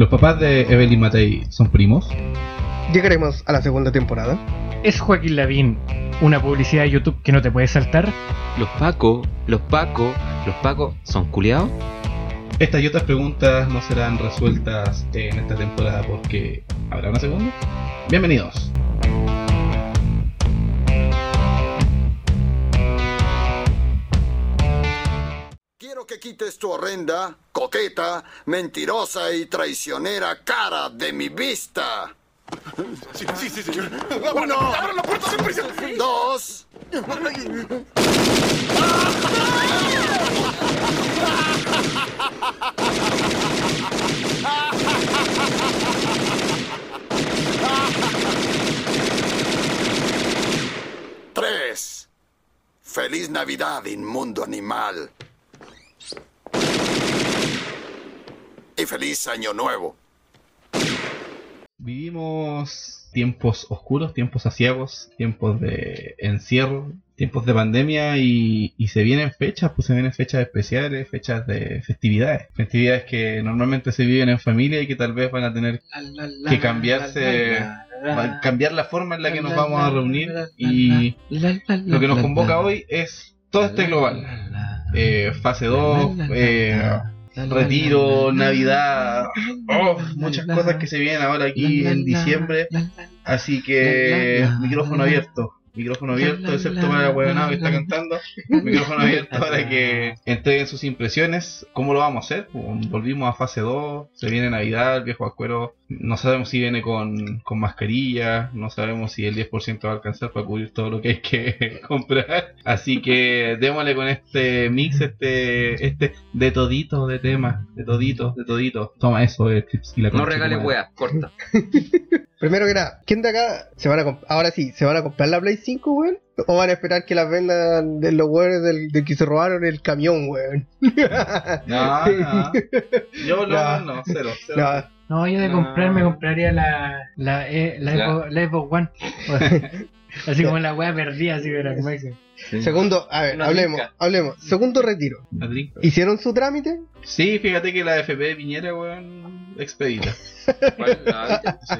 ¿Los papás de Evelyn Matei son primos? Llegaremos a la segunda temporada. ¿Es Joaquín Lavín una publicidad de YouTube que no te puedes saltar? Los Paco, los Paco, los Paco son culiados. Estas y otras preguntas no serán resueltas en esta temporada porque habrá una segunda. Bienvenidos. Quites tu horrenda, coqueta, mentirosa y traicionera cara de mi vista. Sí, sí, sí, señor. Uno. ¡Abran la puerta prisa! Dos. Tres. Feliz Navidad, inmundo animal. Y feliz Año Nuevo. Vivimos tiempos oscuros, tiempos asiagos, tiempos de encierro, tiempos de pandemia y, y se vienen fechas, pues se vienen fechas especiales, fechas de festividades. Festividades que normalmente se viven en familia y que tal vez van a tener que cambiarse, va a cambiar la forma en la que nos vamos a reunir y lo que nos convoca hoy es todo este global. Eh, fase 2, eh, retiro, Navidad, oh, muchas cosas que se vienen ahora aquí en diciembre. Así que micrófono abierto. Micrófono abierto, excepto para el huevonado que está cantando. Micrófono abierto para que entreguen sus impresiones. ¿Cómo lo vamos a hacer? Volvimos a fase 2. Se viene Navidad, el viejo acuero. No sabemos si viene con, con mascarilla. No sabemos si el 10% va a alcanzar para cubrir todo lo que hay que comprar. Así que démosle con este mix, este este de todito de temas. De todito, de todito. Toma eso, eh, Clips y la No regales weas, corta. Primero que nada, ¿quién de acá se van a ahora sí, se van a comprar la Play 5, weón? ¿O van a esperar que las vendan de los weones del, del que se robaron el camión, weón? No, no. Yo No. no, no, cero, cero. No, No, yo de No. comprar me compraría la, la, eh, la, Xbox- One. así como la wea perdida, así de la Segundo, a ver, Una hablemos, hablemos. Segundo retiro. ¿Hicieron su trámite? Sí, fíjate que la FP de Piñera, weón, expedita. ¿Cuál? La- Sí,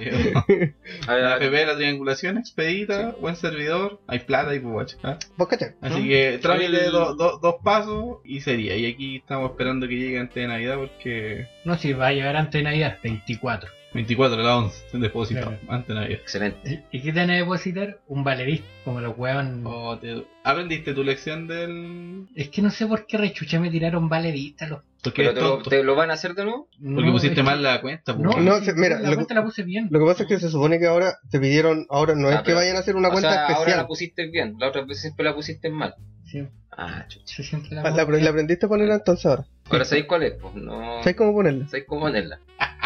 a ver, la a ver, FP de la triangulación expedita, buen servidor, hay plata y pues ¿ah? ¿Vos cachai? Así ¿No? que trámite de El- do- do- dos pasos y sería. Y aquí estamos esperando que llegue antes de Navidad porque No, si va a llegar antes de Navidad, 24. 24 de la 11 se depositado Claro. antes de Navidad. Excelente. ¿Y qué te van a depositar? Un valerista, como los weón. Oh, te- ¿Aprendiste tu lección del...? Es que no sé por qué rechucha me tiraron valerista los. Porque ¿Pero eres te lo, tonto. te lo van a hacer de nuevo? Porque No, pusiste es que- mal la cuenta, pues. No. No, se- mira, la lo- cuenta la puse bien. Lo que pasa es que se supone que ahora te pidieron, ahora no es Ah, que pero- vayan a hacer una o cuenta sea, ahora especial. la pusiste bien. La otra vez siempre la pusiste mal. Sí, Ah, chucha. se siente la Ah, La, la aprendiste a ponerla entonces ahora. Ahora sabéis cuál es, pues. No. ¿Sabes cómo ponerla? Sabéis cómo ponerla.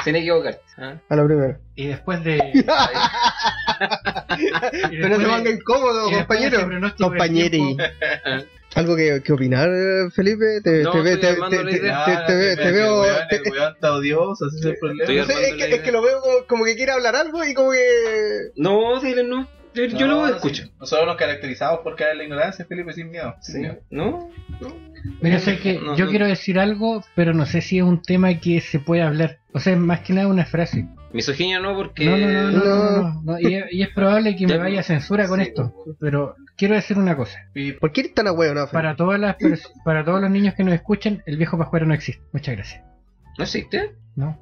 Sin equivocarte. ¿ah? A la primera. Y después de. Y Pero no se ponga incómodo, y después de compañero. del Compañeri. ¿Algo que, que opinar, eh, Felipe? Te, No, te, ve- te, te- te- idea. te- te ve- te veo. Te- está odioso, ese es el problema. No sé, es, que, es que lo veo como, como que quiere hablar algo y como que. No, dile no. Yo, yo lo No, escucho. sí. Nosotros nos caracterizamos por caer en la ignorancia, Felipe, sin miedo. Sin Sí. miedo. ¿No? Mira, sé que No, yo no. quiero decir algo, pero no sé si es un tema que se puede hablar. O sea, es más que nada una frase. Misoginia no, porque. No, no, no, no, No. no, no, no. Y, es- y es probable que me Ya, vaya censura con sí, esto. pues. Pero quiero decir una cosa. Y ¿Por qué eres tan no, Felipe? Para todas las para todos los niños que nos escuchan, el viejo pascuero no existe. Muchas gracias. ¿No existe? No,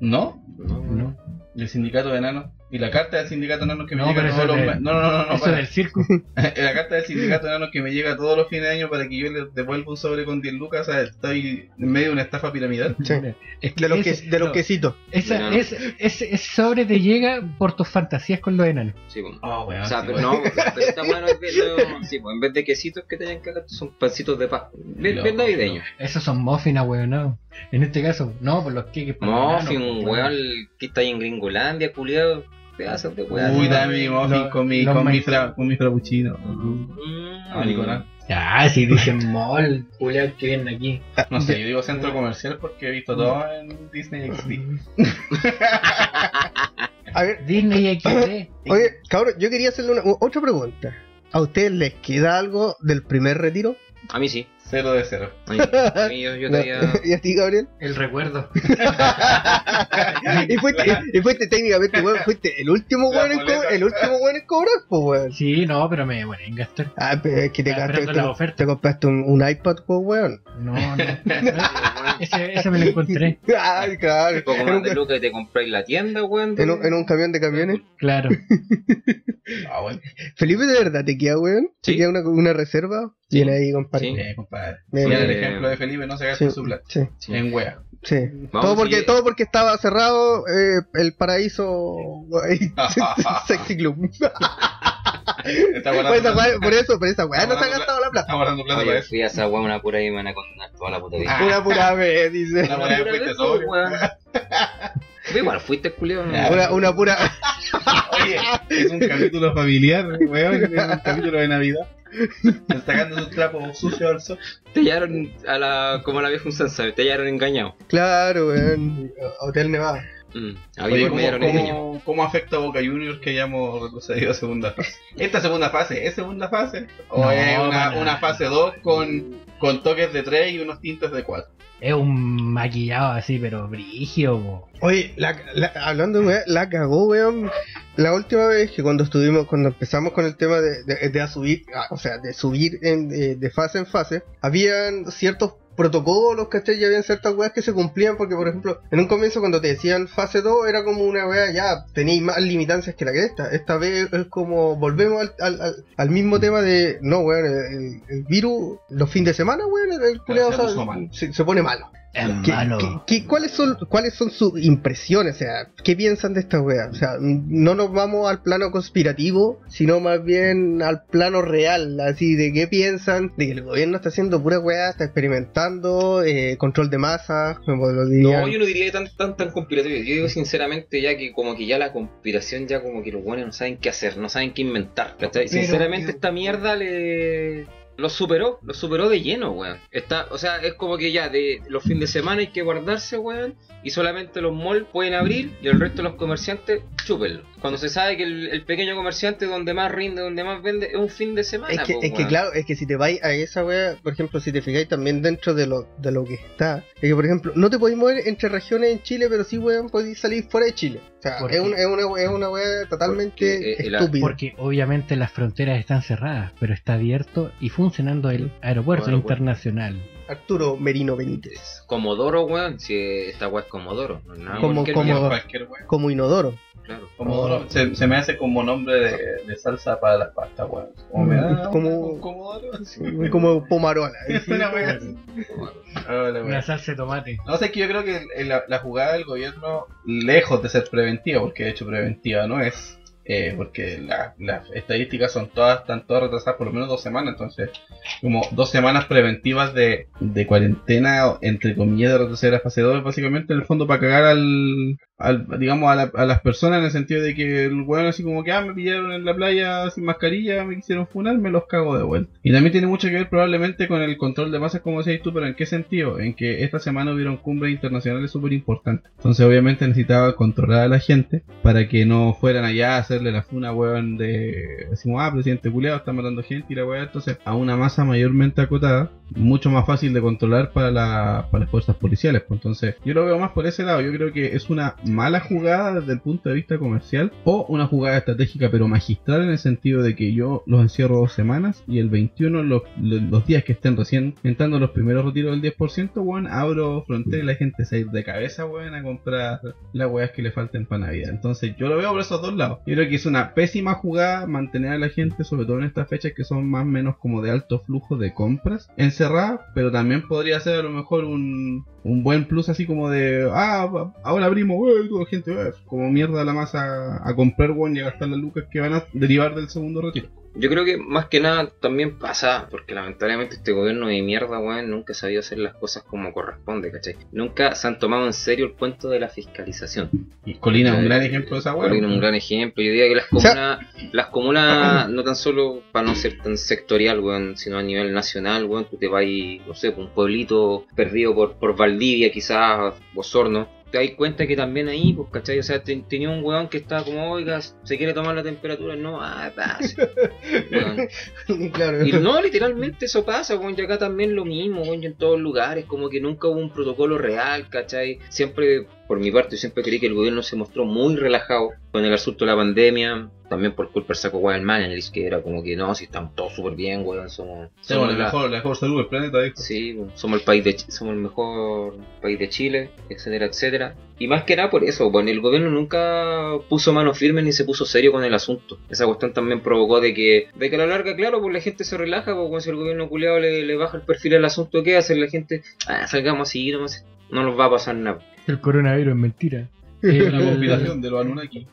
¿No? no. El sindicato de enanos. Y la carta del sindicato de enanos que me No, llega todos los de-. No, no, no, no. Eso para. del circo. la carta del sindicato de enanos que me llega todos los fines de año para que yo les devuelva un sobre con 10 lucas. O sea, estoy en medio de una estafa piramidal. Sí. Es De los, que, ese- de los no, quesitos. esa- No, no. ese, ese- sobre te llega por tus fantasías con los enanos. Sí, pues. Oh, weón. O sea, sí, pero weón. no, pero esta bueno es bien, no, sí, pues en vez de quesitos que tenían que hacer, son pancitos de paz. Bien, navideños. Esos son muffins, weón, no. En este caso, no, por los los Muffin, weón que está ahí en Gringolandia, culiado. Pedazos de weón. Uy, dame mi lo- muffin con mi, con mi, fra, con mi frappuccino. Mm, Ah, Nicolás. Ya, si dicen mall, culiao, que vienen aquí. No sé, yo digo centro comercial porque he visto todo en Disney XD. A ver, Disney XD. oye, cabrón, yo quería hacerle una, otra pregunta. ¿A ustedes les queda algo del primer retiro? A mí sí. Cero de cero. Ay, yo, yo No. te había- ¿Y a ti, Gabriel? El recuerdo. y, fuiste, y fuiste técnicamente, weón, fuiste el último weón en, co- el último weón en cobrar, pues, weón. Sí, no, pero me demoré en gastar. Ah, pero es que te, Estaba te, esperando te- la oferta. te compraste un, un iPad, pues, weón. No, no. Ese, ese me lo encontré. Ay, claro. Un poco En más un, de lucas y te compráis la tienda, weón. en un- en un camión de camiones. Claro. Ah, bueno. Felipe, ¿de verdad te queda, weón? ¿Te Sí. queda una, una reserva? Sí. Viene ahí, compadre. Sí. Compadre. El Eh, ejemplo de Felipe, no se gasta Sí, su plata. sí, Sí. En wea. sí. Vamos, todo, porque, sigue. todo porque estaba cerrado eh, el paraíso Sexy Club. Está por, esa eso, por esa weá no se ha gastado la plata. Está guardando plata para Oye, eso. fui a esa weá una pura y me van a condenar toda la puta vida. Una pura vez, dice. Una vez pura fuiste vez, weón. Fue igual, fuiste culiado. Una, una pura. Oye, es un capítulo familiar, weón. Es un capítulo de Navidad. Sacando sus trapos sucios al sol. Te hallaron a la, como la vieja un sabe, te hallaron engañado. Claro, weón. Hotel Nevada. Mm. Oye, ¿cómo, cómo, cómo afecta a Boca Juniors que hayamos retrocedido a segunda fase? ¿Esta segunda fase es segunda fase? ¿O No, es una, una fase 2 con, con toques de 3 y unos tintes de 4? Es un maquillado así, pero brigio. Oye, la, la- hablando la cagó, weón. La última vez que cuando estuvimos, cuando empezamos con el tema de, de, de subir, ah, o sea, de subir en, de, de fase en fase, habían ciertos protocolos, ¿cachai? Y habían ciertas weas que se cumplían, porque por ejemplo, en un comienzo cuando te decían fase 2 era como una wea, ya tenéis más limitancias que la que esta. Esta vez es como, volvemos al, al, al- al mismo tema de, no, weón, el, el virus, los fines de semana, weón, el, el culiao, se o sea, puso malo. se- se pone malo. ¿Qué- malo. qué- qué- cuáles, son, ¿Cuáles son sus impresiones? O sea, ¿qué piensan de esta wea? O sea, no nos vamos al plano conspirativo, sino más bien al plano real, así de qué piensan, de que el gobierno está haciendo pura wea, está experimentando, eh, control de masas, como lo dirían. No, yo no diría tan tan tan conspiratorio. Yo digo sinceramente ya que como que ya la conspiración ya como que los buenos no saben qué hacer, no saben qué inventar, ¿cachai? Pero- sinceramente esta mierda le lo superó, lo superó de lleno, weón. Está, o sea, es como que ya de los fines de semana hay que guardarse, weón, y solamente los malls pueden abrir y el resto de los comerciantes chúpenlo. Cuando se sabe que el, el pequeño comerciante donde más rinde, donde más vende es un fin de semana. Es que, po, es que claro, es que si te vais a esa wea, por ejemplo, si te fijáis también dentro de lo, de lo que está, es que por ejemplo, no te podéis mover entre regiones en Chile, pero sí weón podéis salir fuera de Chile. O sea, ¿Por es, un- es una, es una wea totalmente Porque, eh, estúpida. Porque obviamente las fronteras están cerradas, pero está abierto y funcionando el aeropuerto Aeropuerto. internacional. Arturo Merino Benítez. Comodoro, weón, si esta weá es Comodoro, no es nada Como- como- Cualquier wea. Como inodoro. claro. Comodoro se, se me hace como nombre de, de salsa para las pastas, weón. Como me da Como- un Comodoro. sí. Como pomarola. Una. Hola, Una wea. salsa de tomate. No sé, es que yo creo que la, la jugada del gobierno, lejos de ser preventiva, porque de hecho preventiva no es, eh, porque la- las estadísticas son todas, están todas retrasadas por lo menos dos semanas, entonces como dos semanas preventivas de, de cuarentena, entre comillas, de retroceder a fase 2, básicamente en el fondo para cagar al, digamos, a, la- a las personas en el sentido de que el weón así como que, ah, me pillaron en la playa sin mascarilla, me quisieron funar, me los cago de vuelta. Y también tiene mucho que ver probablemente con el control de masas, como decías tú, pero ¿en qué sentido? En que esta semana hubieron cumbres internacionales súper importantes. Entonces obviamente necesitaba controlar a la gente para que no fueran allá a hacerle la funa, weón, de... Decimos, ah, presidente culiado está matando gente y la weá. Entonces a una masa mayormente acotada, mucho más fácil de controlar para, la- para las fuerzas policiales. Pues entonces yo lo veo más por ese lado. Yo creo que es una mala jugada desde el punto de vista comercial o una jugada estratégica pero magistral en el sentido de que yo los encierro dos semanas y el 21 los, los- días que estén recién entrando los primeros retiros del 10% weón abro frontera y la gente se ir de cabeza weón a comprar las weas que le falten para Navidad entonces yo lo veo por esos dos lados yo creo que es una pésima jugada mantener a la gente sobre todo en estas fechas que son más o menos como de alto flujo de compras encerrada pero también podría ser a lo mejor un, un buen plus así como de ah ahora abrimos wey, toda gente wey", como mierda la masa a comprar weón y a gastar las lucas que van a derivar del segundo retiro Yo creo que más que nada también pasa, porque lamentablemente este gobierno de mierda, weón, nunca ha sabido hacer las cosas como corresponde, ¿cachai? Nunca se han tomado en serio el cuento de la fiscalización. y Colina es un gran ejemplo de esa wea Colina es un gran ejemplo. Yo diría que las O sea- comunas, las comunas, no tan solo para no ser tan sectorial, weón, sino a nivel nacional, weón, tú te vas, no sé, por un pueblito perdido por, por Valdivia, quizás, Osorno, te das cuenta que también ahí, pues, ¿cachai? O sea, te- tenía un weón que estaba como, oiga, se quiere tomar la temperatura, no, ah, claro. Y no, literalmente eso pasa, weón, y acá también lo mismo, weón, en todos lugares, como que nunca hubo un protocolo real, ¿cachai? Siempre, por mi parte, yo siempre creí que el gobierno se mostró muy relajado con el asunto de la pandemia, también por culpa del saco Wild Managers, que era como que no, si estamos todos súper bien, weón, somos, Somos somos la mejor, la mejor salud del planeta, dijo. Sí, somos el país de somos el mejor país de Chile, etcétera, etcétera. Y más que nada por eso, bueno, el gobierno nunca puso mano firme ni se puso serio con el asunto. Esa cuestión también provocó de que, de que a la larga, claro, pues la gente se relaja, porque si el gobierno culiado le, le baja el perfil al asunto, ¿qué hace la gente? Ah, salgamos así, no, no nos va a pasar nada. El coronavirus es mentira. La El- conspiración de los Anunnaki.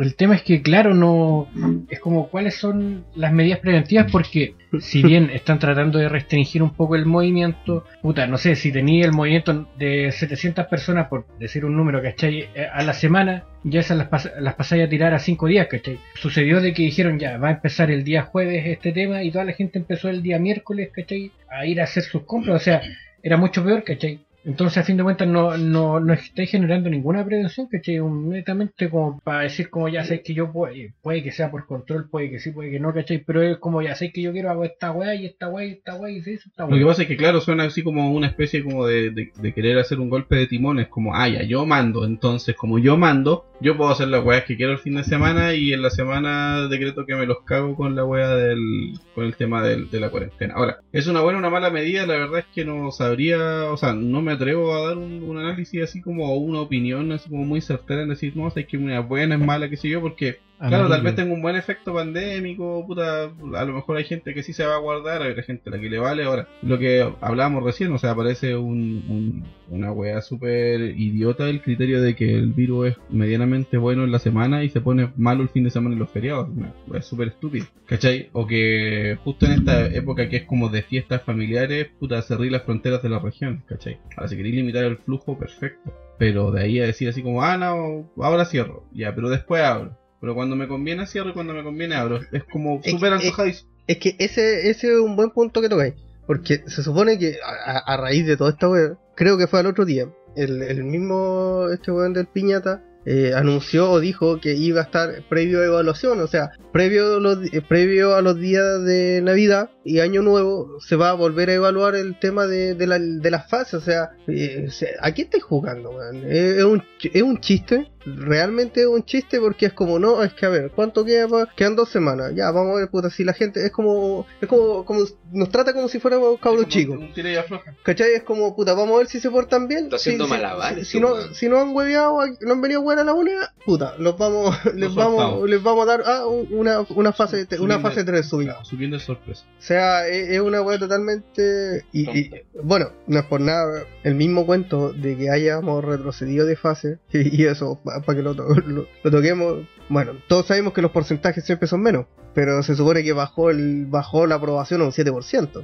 El tema es que, claro, no es como cuáles son las medidas preventivas, porque si bien están tratando de restringir un poco el movimiento, puta, no sé, si tenía el movimiento de 700 personas, por decir un número, ¿cachai? Eh, A la semana, ya esas las, pas- las pasáis a tirar a 5 días, ¿cachai? Sucedió de que dijeron, ya, va a empezar el día jueves este tema, y toda la gente empezó el día miércoles, ¿cachai? A ir a hacer sus compras, o sea, era mucho peor, ¿cachai? Entonces, a fin de cuentas, no, no, no estáis generando ninguna prevención, ¿cachai? Un- Netamente como para decir, como ya sé que yo puede, puede que sea por control, puede que sí, puede que no, ¿cachai? Pero es como ya sé que yo quiero hago esta weá y esta weá y esta weá y esta Lo que weá. pasa es que, claro, suena así como una especie como de, de- de querer hacer un golpe de timón. Es como, ah, ya, yo mando. Entonces, como yo mando, yo puedo hacer las weas que quiero el fin de semana y en la semana decreto que me los cago con la wea del, con el tema del- de la cuarentena. Ahora, ¿es una buena o una mala medida? La verdad es que no sabría, o sea, no me atrevo a dar un, análisis así como una opinión así como muy certera en decir, no, sé que una es buena, es mala, qué sé yo, porque Claro, tal vez tenga un buen efecto pandémico, puta, a lo mejor hay gente que sí se va a guardar, hay gente a la que le vale. Ahora, lo que hablábamos recién, o sea, parece un, un- una wea súper idiota el criterio de que el virus es medianamente bueno en la semana y se pone malo el fin de semana en los feriados. Una wea súper estúpida, ¿cachai? O que justo en esta época que es como de fiestas familiares, puta, cerrar las fronteras de la región, ¿cachai? Ahora, si queréis limitar el flujo, perfecto. Pero de ahí a decir así como, ah, no, ahora cierro, ya, pero después abro. Pero cuando me conviene cierro y cuando me conviene abro. Es como súper es- antojadizo. Es que ese, ese es un buen punto que tocáis. Porque se supone que a raíz de toda esta web, creo que fue al otro día, el, el mismo este weón del piñata eh, anunció o dijo que iba a estar previo a evaluación, o sea, previo a, los, eh, previo a los días de Navidad y Año Nuevo se va a volver a evaluar el tema de, de, la, de las fases, o sea, eh, ¿a qué estáis jugando, weón? ¿Es, es un, es un chiste? Realmente es un chiste porque es como, no, es que a ver, ¿cuánto queda? pa- Quedan dos semanas, ya, vamos a ver, puta, si la gente es como, es como, como nos trata como si fuéramos cabros chicos. Un tira y afloja. ¿Cachai? Es como, puta, vamos a ver si se portan bien. Está haciendo si, si- malabares, Si, si no, si no han hueveado, no han venido buenas a la moneda, puta, los vamos, les vamos, soltamos. les vamos a dar ah, un- una, una fase, de- una Subiendo- fase 3 subida. Claro, subiendo de sorpresa. O sea, es, es una weá totalmente. Y, y- bueno, no es por nada el mismo cuento de que hayamos retrocedido de fase. Y, y eso, para que lo, lo- lo toquemos. Bueno, todos sabemos que los porcentajes siempre son menos. Pero se supone que bajó, el, bajó la aprobación a un 7%. O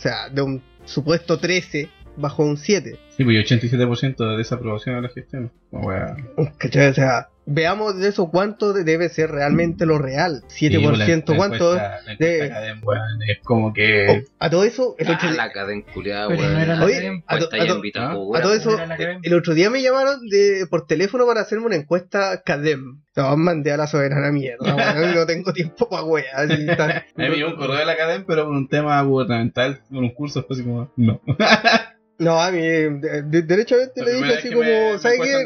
sea, de un supuesto 13 bajó un 7. Sí, pues y 87% de desaprobación a la gestión. ¿Cachai? O sea, veamos de eso cuánto de- debe ser realmente lo real. 7%, Sí, la- la ¿cuánto? encuesta- la de- Academ, weón, es como que. Oh, a todo eso, el otro Ah, día- la cadena culiada, Pero weón. no era la Oye, a to- Cuesta a todo eso, el otro día me llamaron de, por teléfono para hacerme una encuesta CADEM. No, mandé a la soberana mierda, weón, no tengo tiempo para weas. así, tan- A mí me llegó un correo de la Academ, pero con un tema gubernamental, con un curso, fue así como, no. No, a mí, de- de- derechamente La le dije así como, ¿sabes qué?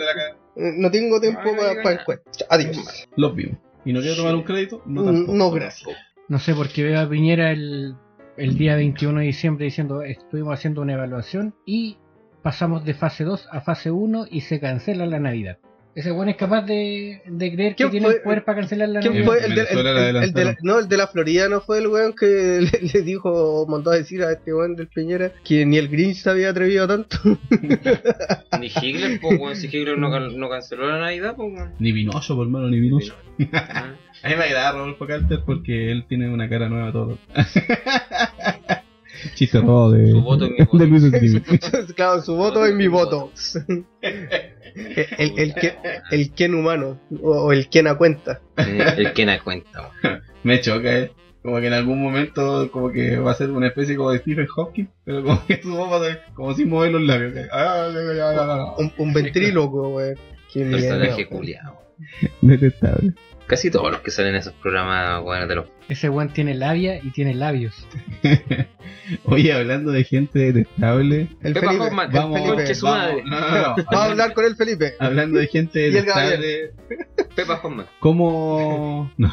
Eh, No tengo tiempo para, no para diga encuesta. Adiós. Los vimos. ¿Y no quiero tomar un crédito? No, Mm, tampoco. No, gracias. No sé, porque veo a Piñera el, el día 21 de diciembre diciendo estuvimos haciendo una evaluación y pasamos de fase 2 a fase 1 y se cancela la Navidad. Ese bueno es capaz de, de creer que ¿Quién tiene el poder para cancelar la ¿Quién Navidad. fue el de, el- el- el de la, adelantaron. no, el de la Florida no fue el weón que le, le dijo, mandó a decir a este weón del Piñera que ni el Grinch se había atrevido tanto? Ni Hitler, pues, weón. Si Hitler no, no canceló la Navidad, pues, weón. Ni Vinoso, por mano, ni Vinoso. A mí me agrada Rodolfo Carter porque él tiene una cara nueva todo. Chiste robo de. Su voto es mi voto. claro, su voto es mi voto. El, el, que- el Ken humano, o, o el Ken a cuenta. Eh, El que na cuenta. Me choca, eh. como que en algún momento como que va a ser una especie como de Stephen Hawking, pero como que su voz va a ser como sin mover los labios. Ah, ah, ah, ah, ah. Un, un ventríloco, weón. Qué. Personaje culiado. Detestable. Casi todos los que salen en esos programas, weón, de los. Ese weón tiene labia y tiene labios. Oye, hablando de gente detestable, El Pepa Felipe. Hoffman, el vamos, Felipe. vamos, madre. no, no, no. Vamos a hablar con el Felipe. Hablando de gente detestable, Pepa Hoffman. ¿cómo... No,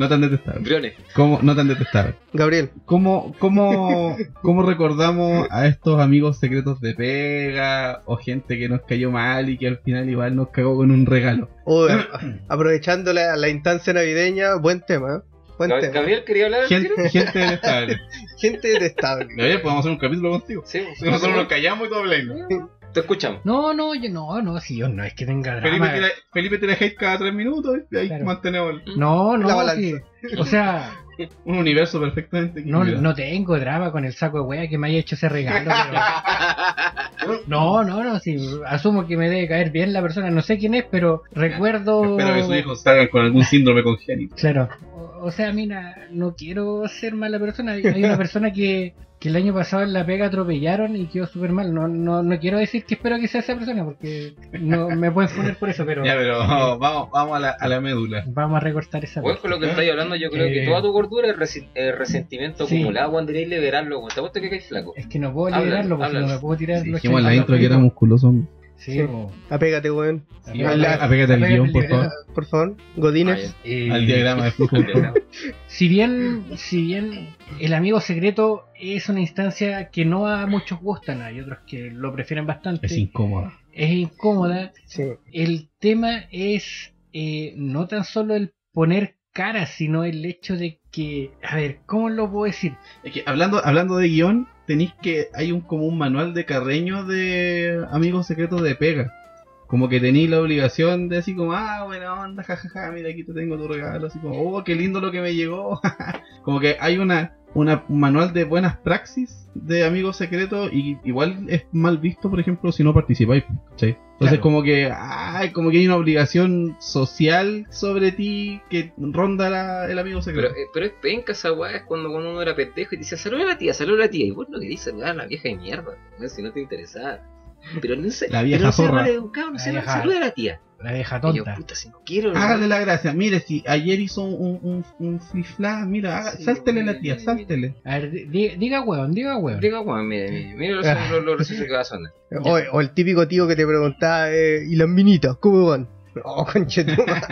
no tan detestable. Briones. ¿Cómo, no tan detestable. Gabriel. ¿Cómo, cómo, ¿Cómo recordamos a estos amigos secretos de pega o gente que nos cayó mal y que al final igual nos cagó con un regalo? Oh, aprovechando la, la instancia navideña, buen tema. ¿eh? Buen Gab- tema. Gabriel quería hablar. Gente, gente detestable. Gente detestable. Gabriel, podemos hacer un capítulo contigo. Sí, sí, Nosotros nos callamos y todo hablando. Te escuchamos. No, no, yo no, no, si yo no es que tenga Felipe drama. tira, Felipe tira hate cada tres minutos y ahí Claro. mantenemos el- No, La no, balanza. sí. O sea, un universo perfectamente no, equilibrado. no tengo drama con el saco de wea que me haya hecho ese regalo. pero- No, no, no, sí, asumo que me debe caer bien la persona, no sé quién es, pero recuerdo... Espero que sus hijos salgan con algún síndrome congénito. Claro. O, o sea, mira, no quiero ser mala persona. Hay una persona que, que el año pasado en la pega atropellaron y quedó súper mal. No, no, no quiero decir que espero que sea esa persona porque no me pueden poner por eso, pero Ya, pero vamos, vamos a, la, a la médula. vamos a recortar esa parte. con lo que estáis hablando, yo creo que Eh, toda tu gordura es resi- eh, resentimiento sí. acumulado, deberíais liberarlo. Te apuesto que caes flaco. Es que no puedo liberarlo porque no me puedo tirar Si los dijimos en la intro que era musculoso. Sí, Sí. Apégate, weón. Sí, Apégate- apégate al guion, por favor. Por favor. Godínez. Eh, Al diagrama de flujo. Si bien, si bien el amigo secreto es una instancia que no a muchos gustan, hay otros que lo prefieren bastante, Es incómodo. es incómoda, Sí. el tema es eh, no tan solo el poner cara, sino el hecho de que, a ver, ¿cómo lo puedo decir? Es que hablando, hablando de guion, tenéis que. Hay un como un manual de carreño de amigos secretos de pega. Como que tenéis la obligación de así como, ah, buena onda, jajaja, mira aquí te tengo tu regalo, así como, oh, qué lindo lo que me llegó. como que hay una, una un manual de buenas praxis de amigos secretos y igual es mal visto, por ejemplo, si no participáis. Entonces Claro. como que, ay, como que hay una obligación social sobre ti que ronda la- el amigo Pero, secreto. eh, pero es penca esa weá, es cuando, cuando uno era pendejo y te decía, saluda a la tía, saluda a la tía. Y vos no querías saludar a la vieja de mierda, si no te interesaba. Pero no sé, La vieja pero no sea zorra. maleducado, no La sé, vieja- saluda a la tía. La vieja Y yo, tonta. puta, si no quiero. Hágale la gracia. Mire, si ayer hizo un, un, un flip-flap, mira, haga- Sí, sáltele la tía, sáltele. A ver, di- di- diga hueón, diga hueón. Diga, weón, mire, mire, mire los, los, los recesos que va a sonar. O, o el típico tío que te preguntaba, eh, ¿y las minitas? ¿Cómo van? Oh, conchetuma.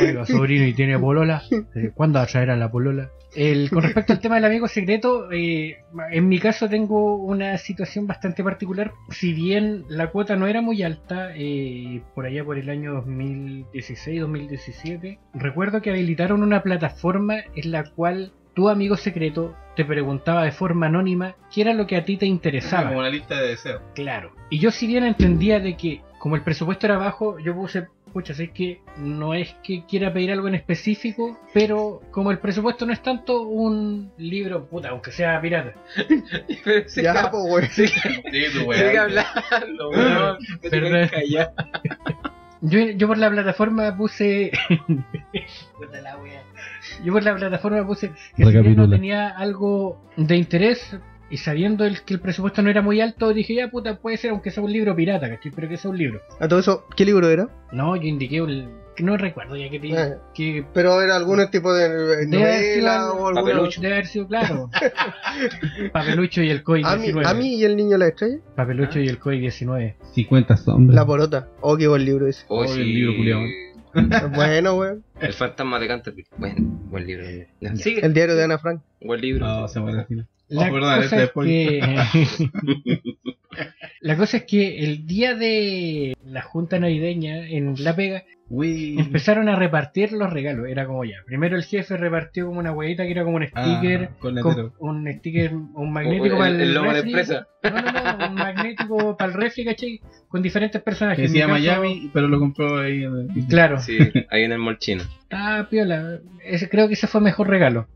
Oiga, sobrino, ¿y tiene polola? Eh, ¿Cuándo va a traer a la polola? El, con respecto al tema del amigo secreto, eh, en mi caso tengo una situación bastante particular. Si bien la cuota no era muy alta, eh, por allá por el año 2016-2017, recuerdo que habilitaron una plataforma en la cual tu amigo secreto te preguntaba de forma anónima qué era lo que a ti te interesaba. Como una lista de deseos. Claro. Y yo si bien entendía de que como el presupuesto era bajo, yo puse, pucha, sé que no es que quiera pedir algo en específico, pero como el presupuesto no es tanto un libro, puta, aunque sea pirata. Pero sí, ya, pues, güey. sí, Sí, tu sigue hablando, weón. Perdón. Yo, yo por la plataforma puse... Puta la wea. Yo por la plataforma puse que si no tenía algo de interés y sabiendo el, que el presupuesto no era muy alto, dije, ya puta, puede ser aunque sea un libro pirata, ¿cachai? Pero que sea un libro. A todo eso, ¿qué libro era? No, yo indiqué un... que No recuerdo ya que, Ah. que Pero era algún tipo de eh, Debe haber sido novela algo- o alguna... Papelucho. Debe haber sido claro. Papelucho y el COI A mí, 19. a mí y el niño la estrella. Papelucho y el COI 19. 50 sombras. La porota. Oh, qué buen libro ese. Oh, Oh, sí. el libro culiao. bueno, güey. El fantasma de Canterbury. Bueno, buen libro. El diario de Ana Frank. Buen libro. No, se muere al final. La, Oh, cosa este es que... la cosa es que el día de la junta navideña en La Pega Uy. empezaron a repartir los regalos. Era como ya. Primero el jefe repartió como una huevita que era como un sticker. Ah, con con un sticker, un magnético el, para el, el logo de refri. empresa. No, no, no, un magnético para el refri, ¿cachai? Con diferentes personajes. Que decía caso- Miami, pero lo compró ahí. en el- Claro. Sí, ahí en el molchino. estaba piola. Ese, creo que ese fue mejor regalo.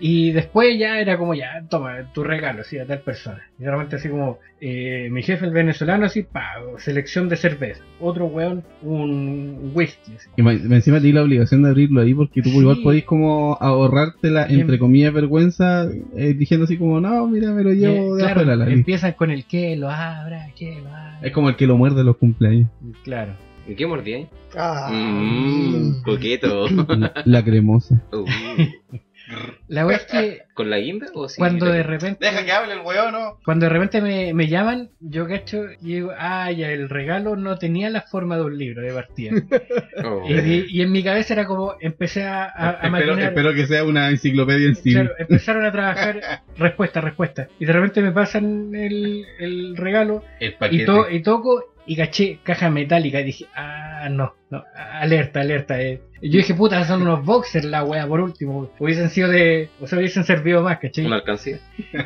y después ya era como, ya, toma, tu regalo, así, a tal persona. Y realmente así como, eh, mi jefe el venezolano, así, pa, selección de cerveza. Otro weón, un whisky. así. Y ma- encima tienes la obligación de abrirlo ahí porque tú Sí. igual podés como ahorrarte la, entre comillas, vergüenza eh, diciendo así como, no, mira, me lo llevo de claro, afuera. la- empiezan con el que lo abra, que lo abra. Es como el que lo muerde en los cumpleaños. Claro. ¿Y qué mordí ahí? Ah, Mmm, coqueto. La cremosa. Uh, La verdad es que ¿Con la guinda o sin cuando de repente hable el weón, ¿no? cuando de repente me, me llaman, yo cacho y digo, ah, ya el regalo no tenía la forma de un libro de partida. Oh. y, y en mi cabeza era como, empecé a, a, a Espero, maquinar. espero que sea una enciclopedia en sí. Claro, empezaron a trabajar respuesta, respuesta. Y de repente me pasan el, el regalo El y, to- y toco y caché caja metálica. Y dije, ah, no, no, alerta, alerta. eh. Y yo dije, puta, son unos boxers la wea, por último. Hubiesen sido de. O sea, hubiesen servido más, ¿cachai? Una alcancía.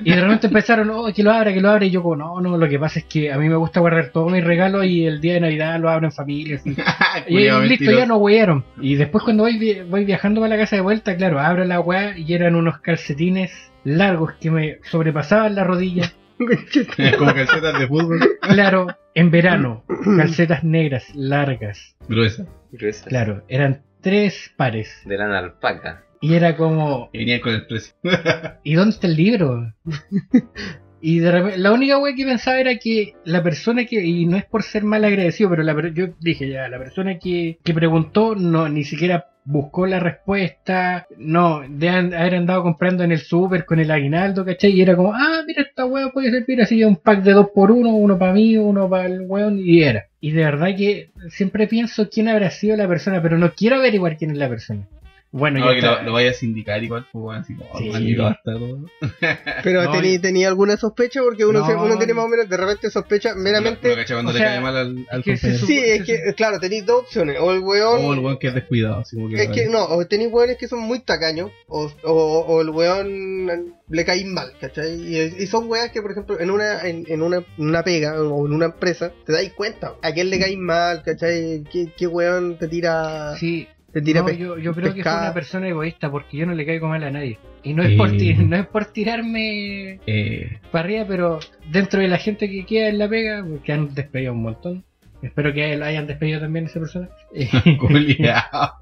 Y de repente empezaron, oh, que lo abra, que lo abra. Y yo, como, no, no, lo que pasa es que a mí me gusta guardar todos mis regalos y el día de Navidad lo abro en familia. así. Y listo, ya no huearon. Y después cuando voy, voy viajando para la casa de vuelta, claro, abro la weá y eran unos calcetines largos que me sobrepasaban la rodilla. como calcetas de fútbol. Claro, en verano, calcetas negras, largas. Gruesa. Gruesas. Claro, eran tres pares. De lana alpaca. Y era como, Y venían con el precio. ¿y dónde está el libro? Y de repente, la única wea que pensaba era que la persona que, y no es por ser mal agradecido, pero la, yo dije ya, la persona que, que preguntó no ni siquiera buscó la respuesta, no, de haber andado comprando en el super con el aguinaldo, ¿cachai? Y era como, ah, mira, esta wea puede servir así, un pack de dos por uno, uno para mí, uno para el weón, y era. Y de verdad que siempre pienso quién habrá sido la persona, pero no quiero averiguar quién es la persona. Bueno, No, ya que está. lo, lo vaya a sindicar igual, pues bueno, así como, Sí. maldito bastardo. Pero No, tení- y- tenía alguna sospecha porque uno, No. se- uno tiene más o menos de repente sospecha meramente. ¿cachai? cuando o le sea, cae mal al, al que se Sí, es que, claro, tenéis dos opciones. O el weón. O el weón que es descuidado. Así como que, Es que no, o tenéis weones que son muy tacaños, o, o, o el weón le caís mal, ¿cachai? Y, y son weas que, por ejemplo, en una, en, en una, una pega o en una empresa, te dais cuenta a quién le caís mal, ¿cachai? ¿Qué, qué weón te tira, Sí, te tira no, pe- yo, yo creo que fue pescada? una persona egoísta porque yo no le caigo mal a nadie. Y no es, por, Eh. ti- no es por tirarme Eh, para arriba, pero dentro de la gente que queda en la pega, que han despedido un montón. Espero que lo hayan despedido también esa persona.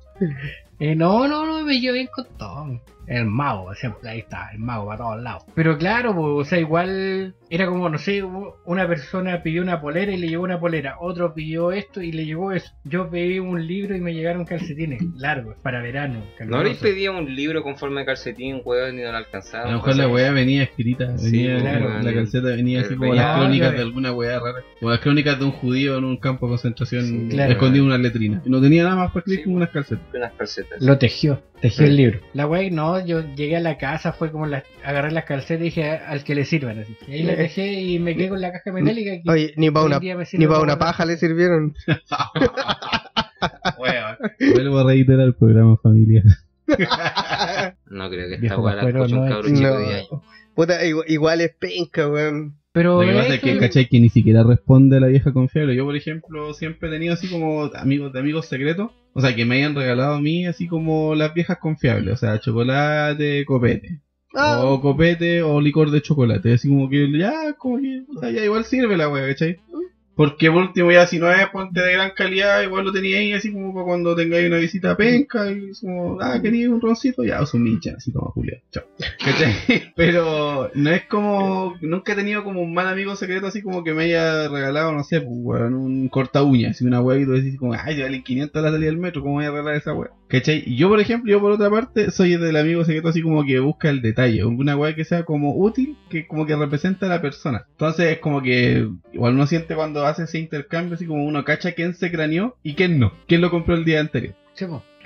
Eh, no, no, no, me llevo bien con todo. El mago, siempre ahí está, el mago para todos lados. Pero claro, pues, o sea, igual era como, no sé, una persona pidió una polera y le llegó una polera, otro pidió esto y le llegó eso. Yo pedí un libro y me llegaron calcetines largos, para verano. No le pedía un libro conforme calcetín, weón, y no lo alcanzaba. A lo mejor la weá venía escrita, Sí, venía, claro. la calceta venía así como las crónicas de alguna weá rara. Como las crónicas de un judío en un campo de concentración Sí, claro. escondido en una letrina. Y no tenía nada más para escribir Sí. como unas calcetas. Unas calcetas. Lo tejió, tejió Sí. el libro. La wey no, yo llegué a la casa, fue como la, agarré las calcetas y dije al que le sirvan así. Y ahí la dejé y me quedé con la caja metálica. que Oye, ni para una, ni una paja le sirvieron. Vuelvo a reiterar el programa familiar. No creo que esta weá la escuche un no es- chico de 10 años. Puta, igual, igual es penca, weón. Pero Lo que pasa es que, ¿cachai? Que ni siquiera responde a la vieja confiable. Yo, por ejemplo, siempre he tenido así como amigos de amigos secretos. O sea, que me hayan regalado a mí así como las viejas confiables. O sea, chocolate, copete. Ah, O copete o licor de chocolate. Así como que ya, como que, puta, ya igual sirve la wea, ¿cachai? Porque por último ya si no es ponte de gran calidad, igual lo tenía ahí así como para cuando tengáis una visita penca y como, ah, quería un roncito, ya, os un mincha, así como Julia, chao. Pero no es como, nunca he tenido como un mal amigo secreto así como que me haya regalado, no sé, pues, weón, un corta uña, así una wea y tú decís como, ay, ya vale 500 a la salida del metro, ¿cómo voy a regalar esa wea? ¿Cachai? Yo, por ejemplo, yo por otra parte, soy del amigo secreto así como que busca el detalle, una wea que sea como útil, que como que representa a la persona. Entonces es como que igual uno siente cuando hace ese intercambio, así como uno cacha quién se craneó y quién no, quién lo compró el día anterior.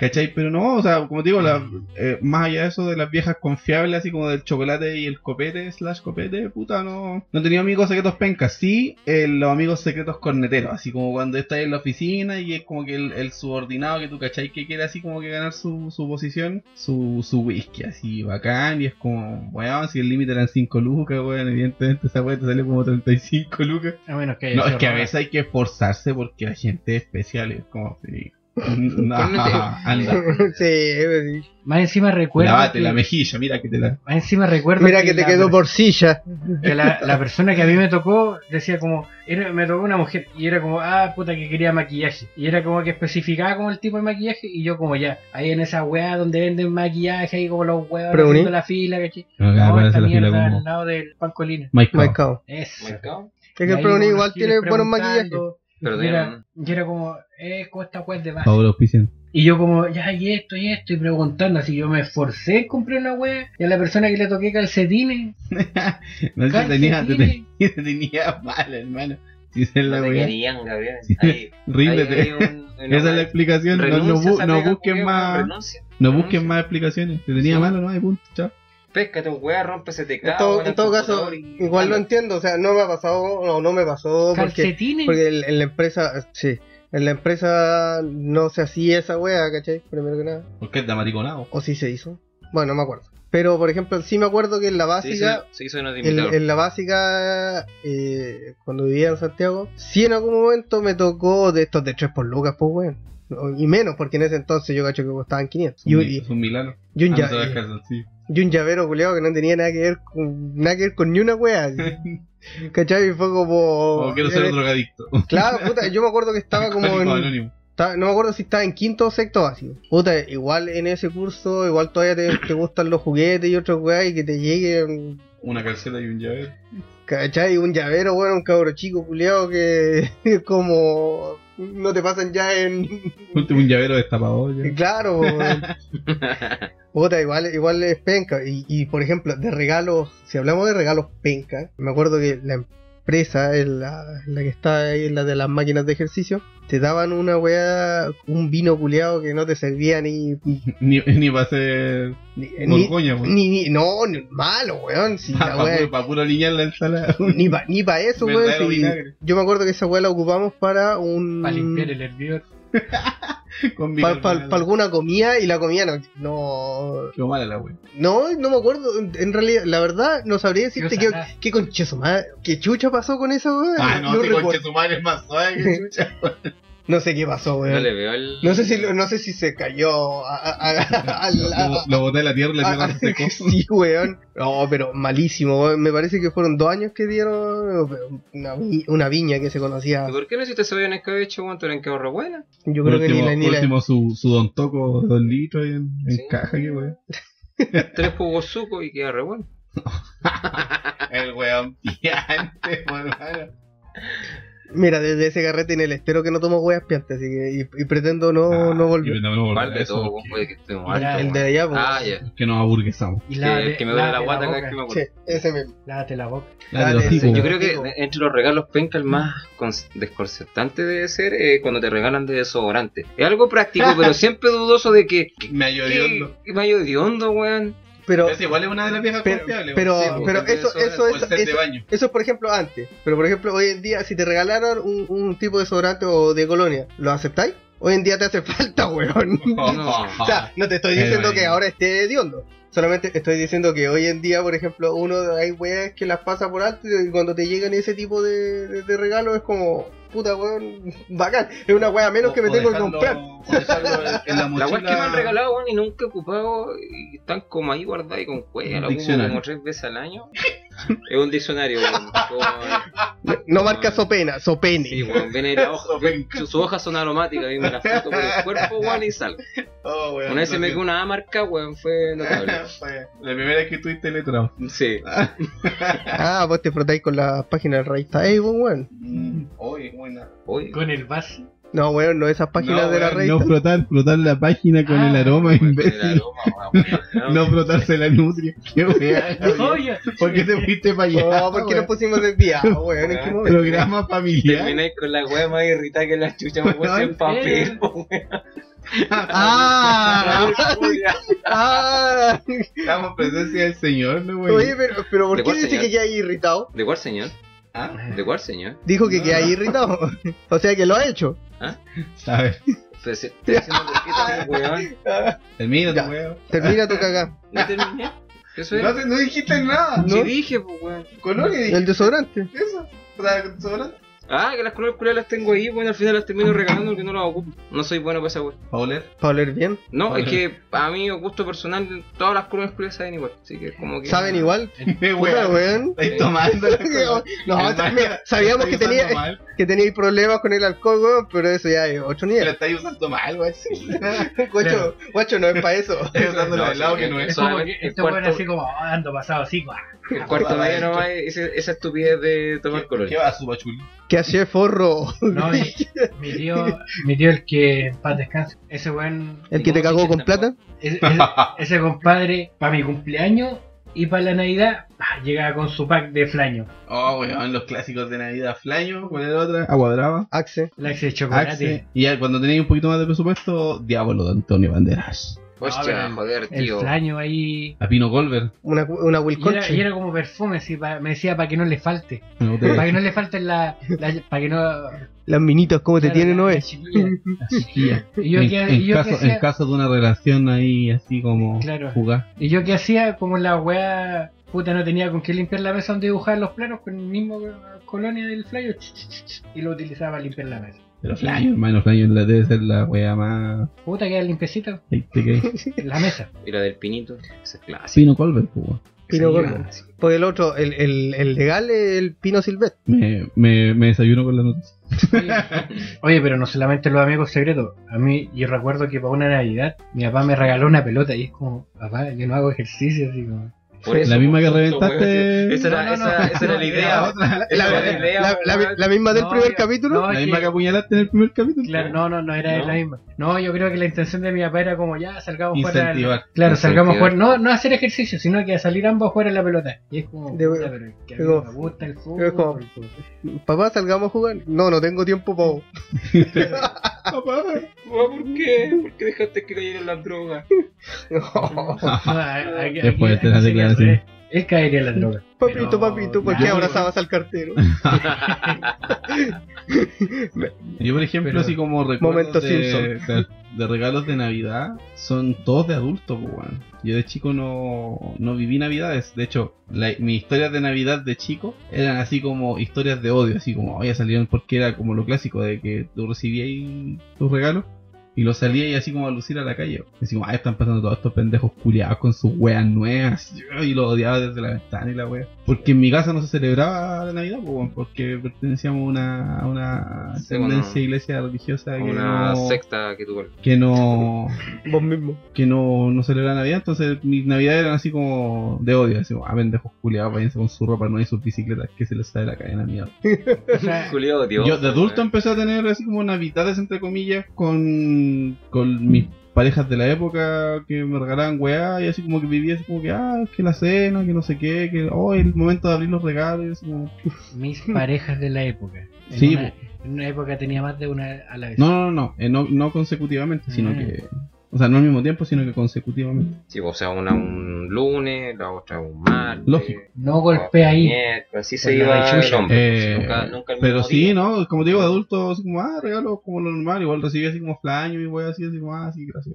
¿Cachai? Pero no, o sea, como te digo, la- eh, más allá de eso de las viejas confiables, así como del chocolate y el copete, slash copete, puta, no. No tenido amigos secretos pencas, sí, eh, los amigos secretos corneteros, así como cuando estás en la oficina y es como que el, el subordinado que tú, ¿cachai? Que quiere así como que ganar su, su posición, su, su whisky, así bacán, y es como, weón, si el límite eran 5 lucas, weón, evidentemente esa weón te sale como 35 lucas. A menos que No, es que a veces hay que esforzarse porque la gente es especial, es como, sí. No, anda. sí, Más encima recuerdo. Lávate que- la mejilla, mira que te la. Más encima recuerdo. mira que te la quedó per- por silla. que la, la persona que a mí me tocó decía como, era, me tocó una mujer y era como, ah, puta que quería maquillaje. Y era como que especificaba como el tipo de maquillaje y yo como ya, ahí en esa weá donde venden maquillaje, ahí como los Pero haciendo la fila, ¿cachai? No, No, parece esta la fila mierda como. al lado del Pancolina. Mike Cow. Eso. Es que Y el igual tiene buenos maquillajes. Pero y, era, y era como, eh, ¿cómo esta weá es de base? Y yo como, ya, y esto, y esto, y preguntando, así yo me esforcé en comprar una wea, y a la persona que le toqué calcetines, No sé si tenía, te calcetines, tenía, te tenía mal, hermano. Si esa es la No te querían, Gabriel. Sí. Ahí- Ríndete. ahí hay un- Esa es la explicación. No, bu- busquen más. renuncia. No busquen más explicaciones. Te tenía Sí. malo, no hay punto. Chao. Péscate un weá, rompe ese En teclado. todo, en todo caso, y- igual lo entiendo. O sea, no me ha pasado, no, no me pasó porque, calcetines. porque en, en la empresa, sí, en la empresa no se hacía esa wea, ¿cachai? Primero que nada. Porque es de amariconado. O sí se hizo. Bueno, no me acuerdo. Pero, por ejemplo, sí me acuerdo que en la básica, se hizo en en, en la básica, eh, cuando vivía en Santiago, sí en algún momento me tocó de estos de 3 por lucas, pues, weón. Y menos, porque en ese entonces yo cacho que costaban 500. Y, un- y- Es un milano. y un, Ah, ya- no te das caso, sí. Y un llavero culiado que no tenía nada que ver con, nada que ver con ni una wea. ¿Cachai? Y fue como... Como quiero ser eh, drogadicto. Claro, puta, yo me acuerdo que estaba como en... estaba- no me acuerdo si estaba en quinto o sexto básico. Puta, igual en ese curso, igual todavía te, te gustan los juguetes y otras weas y que te lleguen, Una calceta y un llavero. ¿cachai? Un llavero, bueno, un cabro chico culiado que es como... No te pasan ya en... Último un llavero destapador. ya. Claro. Puta, igual, igual es penca. Y, y, por ejemplo, de regalos, si hablamos de regalos penca, me acuerdo que la empresa, en la, en la que está ahí, en la de las máquinas de ejercicio, te daban una weá, un vino culeado que no te servía ni. Ni, ni para hacer Ni, ni, borgoña, weón. ni, ni- no, ni malo, weón. Si Para puro, pa' puro liñar la ensalada. ni para ni pa eso, weón. Si- yo me acuerdo que esa weá la ocupamos para un. Para limpiar el hervidor. Para vinagre. alguna comida y la comida no. No, Qué mala la wea. No, no me acuerdo. En realidad, la verdad, no sabría decirte qué, qué concha su madre- qué chucha pasó con esa weá. Ah, no, no, si recuerdo. conche su madre es más suave que chucha. No sé qué pasó, No weón. le veo el. No sé si no sé si se cayó a, a- a- a la- Lo, lo boté a la tierra y la a- tierra se secó. sí, weón. No, pero malísimo, weón. Me parece que fueron dos años que dieron una, vi- una viña que se conocía. ¿Y por qué no hiciste cebolla en escabeche, weón? ¿Tú eres en que buena? Yo Por creo que ni último, la ni por la. último su, su don toco de dos litros ahí en, en Sí. caja, qué wea. Tres jugos suco y queda re bueno. El weón piante, hermano. Mira, desde ese carrete en el estero que no tomo weas piantes, así que. Y, y pretendo no, Ah, no y volver. no, volver ¿Cuál a de eso, todo? Puede que estemos Mira, altos, El de allá, pues. Ah, ya. es que nos aburguesamos. Y Que, lávate- el que me duele la lávate guata cada vez boca. que me acuerdo. Sí, ese mismo. Lávate la boca. La Dale, los sí. Yo creo que entre los regalos penca el más desconcertante debe ser eh, cuando te regalan de desodorante. Es algo práctico, pero siempre dudoso de que... Me ayudó ¿Qué, qué mayo de hondo, weón? Pero, Es igual es una de las viejas pero, confiables. pero. Sí, pero eso, eso eso, es, eso, baño. eso es por ejemplo antes. Pero por ejemplo, hoy en día, si te regalaran un, un tipo de desodorante o de colonia, ¿lo aceptáis? Hoy en día te hace falta, weón. No. o sea, no te estoy diciendo que ahora esté hediondo. Solamente estoy diciendo que hoy en día, por ejemplo, uno hay weas que las pasa por alto y cuando te llegan ese tipo de, de, de regalos es como, puta weón, bacán. Es una wea menos O- que me tengo que comprar. o dejarlo en la weá que me han regalado, weón, y nunca he ocupado, y están como ahí guardadas y con cuelga, Un la como tres veces al año. Es un diccionario, weón. Como- No, no marca sopena, sopene. Sí, weón, viene la hoja, sus hojas son aromáticas, y me las foto por el cuerpo, weón, y. Oh, weón, Una vez se me quedó una A marca, weón, fue notable. Fue La primera vez que tuviste letrado. Sí. Ah, vos te frotáis con la página del Rey Table, weón. Mm, Oye, buena. Oye, Con el vaso. No, weón, no esas páginas no, de la weón, Rey no frotar, frotar la página con Ah, el aroma, weón, el imbécil. aroma, weón. No frotarse la nutria. Qué wea. Oye, ¿Por qué te fuiste para allá? No, ¿por qué nos weón? pusimos weón? ¿En qué momento? Programa familiar. Terminé con la weá más irritada que la chucha me puse en papel, weón. ¡Ah! ¡Ah! Estamos en presencia del Señor, ¿no, güey? Oye, pero, pero ¿por ¿De qué dice que queda ahí irritado? ¿De cuál señor? ¿Ah? ¿De cuál señor? Dijo que queda ahí irritado. O sea que lo ha hecho. A ver, Pero si estoy haciendo weón. termina tu weón. Termina tu cagá. ¿No terminé? ¿Eso No, te- no dijiste nada. ¿no? Sí dije, pues, weón. Colonia dijiste El desodorante. eso. O sea, desodorante. Ah, que las coronas culiadas las tengo ahí, bueno, al final las termino regalando porque no las ocupo. No soy bueno para esa wea. ¿Para oler? Para oler bien. No, es que a mí, a gusto personal, todas las coronas culiadas saben igual. Así que como que. ¿Saben igual? Qué Puta, weón. weón. Estáis tomando la cosa. No, Hermano, mira, sabíamos que tenía, que teníais problemas con el alcohol, weón, pero eso ya es otro Lo nivel. estáis usando mal, weón. Guacho, guacho, no es para eso. Estáis usando No, el lado sí, que no Es es. como Solamente que el este weón cuarto- así como "Ah, ando pasado así, guau". El cuarto medio nomás es ese- esa estupidez de tomar color. ¿Qué va, su pachuli? ¿Qué hace forro? No, mi, mi tío, mi tío el que en paz descanse, ese weón, ¿El que te cagó con plata? ese, ese- ese compadre, para mi cumpleaños y para la Navidad, ah, llegaba con su pack de flaño, Oh, weón, los clásicos de Navidad. Flaño, ¿cuál era otra? Agua Brava. Axe. la ex de chocolate. Axe. Y ya cuando tenéis un poquito más de presupuesto, Diablo de Antonio Banderas. Hostia, No, joder, El tío. flaño ahí. A Pino Colbert. Una, una Y era, y era como perfume, así, pa- me decía para que no le falte. Para que no le falte la. para que no. Las minitas, ¿cómo te tienen, no es? en, caso, de una relación ahí así como Claro. jugar. Y yo que hacía, como la weá, puta, no tenía con qué limpiar la mesa donde dibujaba los planos con el mismo colonia del flyer y lo utilizaba para limpiar la mesa. Pero Flaño, hermano, la- debe ser la wea más. Puta, queda limpiecita la mesa. Y la del pinito, esa es clásica. Pino Colbert, pues. Pino Colbert. Porque el otro, el, el, el legal es el Pino Silvestre. Me, me, me desayuno con la noticia. Oye, oye, pero no solamente los amigos secretos. A mí, yo recuerdo que para una Navidad, mi papá me regaló una pelota y es como, papá, yo no hago ejercicio, así como. Por eso, La misma que reventaste. Esa era, la idea. La, la la- la- la misma del No, primer yo- capítulo. no, La misma que- que apuñalaste en el primer capítulo. Claro, no, no, no era No. la misma. No, yo creo que la intención de mi papá era como ya salgamos a jugar. al- Incentivar. Claro, salgamos a Incentivar. jugar. No, no a hacer ejercicio, sino que a salir ambos a jugar a la pelota. Y es como, De- puta, pero es que a mí me gusta el es fútbol. como-. Papá, salgamos a jugar. No, no tengo tiempo para vos. Papá. ¿Por qué? ¿Por qué dejaste que cayeran las drogas? Después de la aquí sería declaración. al revés. Él caería en la droga. Papito, Pero- papito, ¿por qué abrazabas al cartero? Yo, por ejemplo, Pero- así como recuerdos Momento de, de- de regalos de Navidad, son todos de adultos, pues, weón. Yo de chico no, no viví Navidades. De hecho, la, mis historias de Navidad de chico eran así como historias de odio, así como, oye, salieron porque era como lo clásico de que tú recibías tus regalos y los salías y así como a lucir a la calle. Así como, ah, están pasando todos estos pendejos culiados con sus weas nuevas. Y lo odiaba desde la ventana y la wea. Porque en mi casa no se celebraba la Navidad, pues, porque pertenecíamos a una, a una Sí, tendencia bueno, iglesia religiosa que Una no, secta que tuvo. que no Vos mismo. que no, no celebraba Navidad, entonces mis navidades eran así como de odio, así como, ah, pendejos culiados, váyanse con su ropa, no hay sus bicicletas, que se les sale la cadena mierda. O sea, Culiado, tío. Yo de adulto empecé a tener así como navidades entre comillas con, con mis parejas de la época que me regalaban weá y así como que vivía así como que, ah, que la cena, que no sé qué, que, oh, el momento de abrir los regalos, como, mis parejas de la época. En Sí, una, en una época tenía más de una a la vez. no, no, no, eh, no, no consecutivamente, sino Mm. que, o sea, no al mismo tiempo, sino que consecutivamente. Sí, o sea, una un lunes, la otra un martes. Lógico. No golpea ahí. Así se iba el hombre. Eh, nunca, nunca el Pero sí, día. ¿no? Como te digo, de adulto, así como, ah, regalo como lo normal, igual recibí así como flaño y wey así, así como, ah, sí, gracias.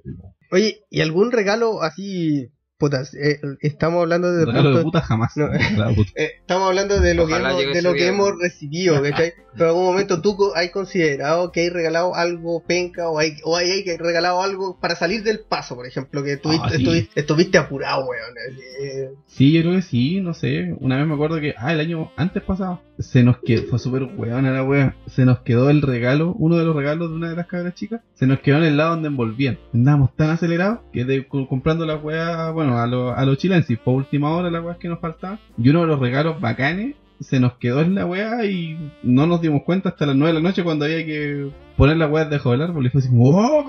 Oye, ¿y algún regalo así? Putas, eh, estamos hablando de Regalo de punto- puta jamás. No. Regalo de puta. eh, estamos hablando de lo que hemos, de lo que hemos recibido, ¿cachai? Pero en algún momento tú has considerado que hay regalado algo penca o hay, o hay, regalado algo para salir del paso, por ejemplo, que tuviste, Ah, sí. estuviste, estuviste apurado, weón. eh, Sí, yo creo que sí, no sé. Una vez me acuerdo que, ah, el año antes pasado, se nos quedó, fue súper weona la wea. Se nos quedó el regalo, uno de los regalos de una de las cabras chicas, se nos quedó en el lado donde envolvían. Andábamos tan acelerados que de, co- comprando la wea, bueno, a los a los chilenses, por última hora las weas que nos faltaban. Y uno de los regalos bacanes se nos quedó en la wea y no nos dimos cuenta hasta las 9 de la noche cuando había que poner la wea debajo del árbol y fue así como,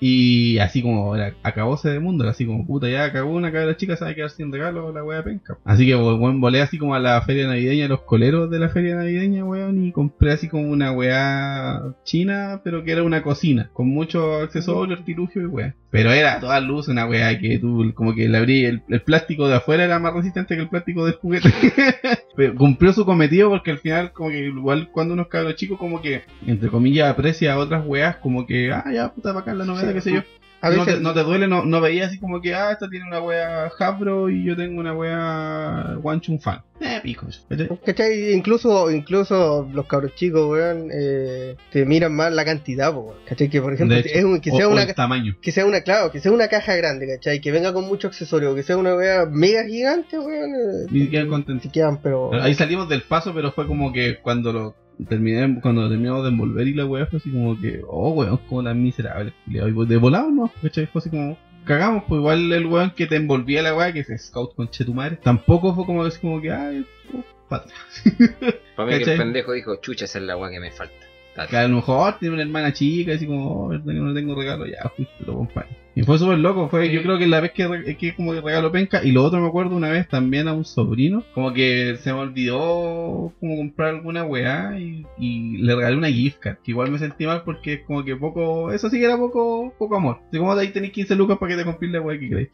Y así como era, acabóse de mundo, era así como puta, ya acabó una cabra chica, a quedar sin regalo la wea penca. Así que weón, volé así como a la feria navideña, los coleros de la feria navideña, weón, y compré así como una weá china, pero que era una cocina, con muchos accesorios, artilugio y weá. Pero era toda luz una weá que tú, como que le abrí, el, el plástico de afuera era más resistente que el plástico del juguete. Pero cumplió su cometido porque al final, como que igual cuando unos cabros chicos, como que, entre comillas, aprecia a otras weas, como que, ah, ya, puta, bacán la novedad, Sí. qué sé yo. A no, veces- te, no te duele, no, no veías así como que, ah, esta tiene una wea Hasbro y yo tengo una wea One Chun Fan. Eh, pico. ¿cachai? ¿Cachai? Incluso, incluso los cabros chicos, weón, eh, te miran más la cantidad, po, weón. ¿Cachai? Que por ejemplo, De hecho, es un- que sea o una el tamaño. que sea una, claro, que sea una caja grande, ¿cachai? Que venga con mucho accesorio, que sea una wea mega gigante, weón. eh, Ni siquiera contento. te quedan, pero. Ahí salimos del paso, pero fue como que cuando lo terminé, cuando terminamos de envolver y la weá fue así como que, oh weón, como tan miserable. Y de volado no, ¿cachai? Fue así como, cagamos, pues igual el weón que te envolvía la weá, que es Scout con Chetumare, tampoco fue como así como que, ay, oh, pata. Para mí el pendejo dijo, chucha, esa es la weá que me falta. Dale. Que a lo mejor tiene una hermana chica, así como, oh, verdad que no tengo regalo, ya, justo lo acompaño. Y fue súper loco, fue, yo creo que la vez que, que como que regalo penca, y lo otro me acuerdo una vez también a un sobrino, como que se me olvidó como comprar alguna weá y, y le regalé una gift card, que igual me sentí mal porque es como que poco, eso sí que era poco, poco amor. Así como de ahí tenéis 15 lucas para que te compres la weá que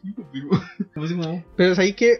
así como, Pero es ahí que,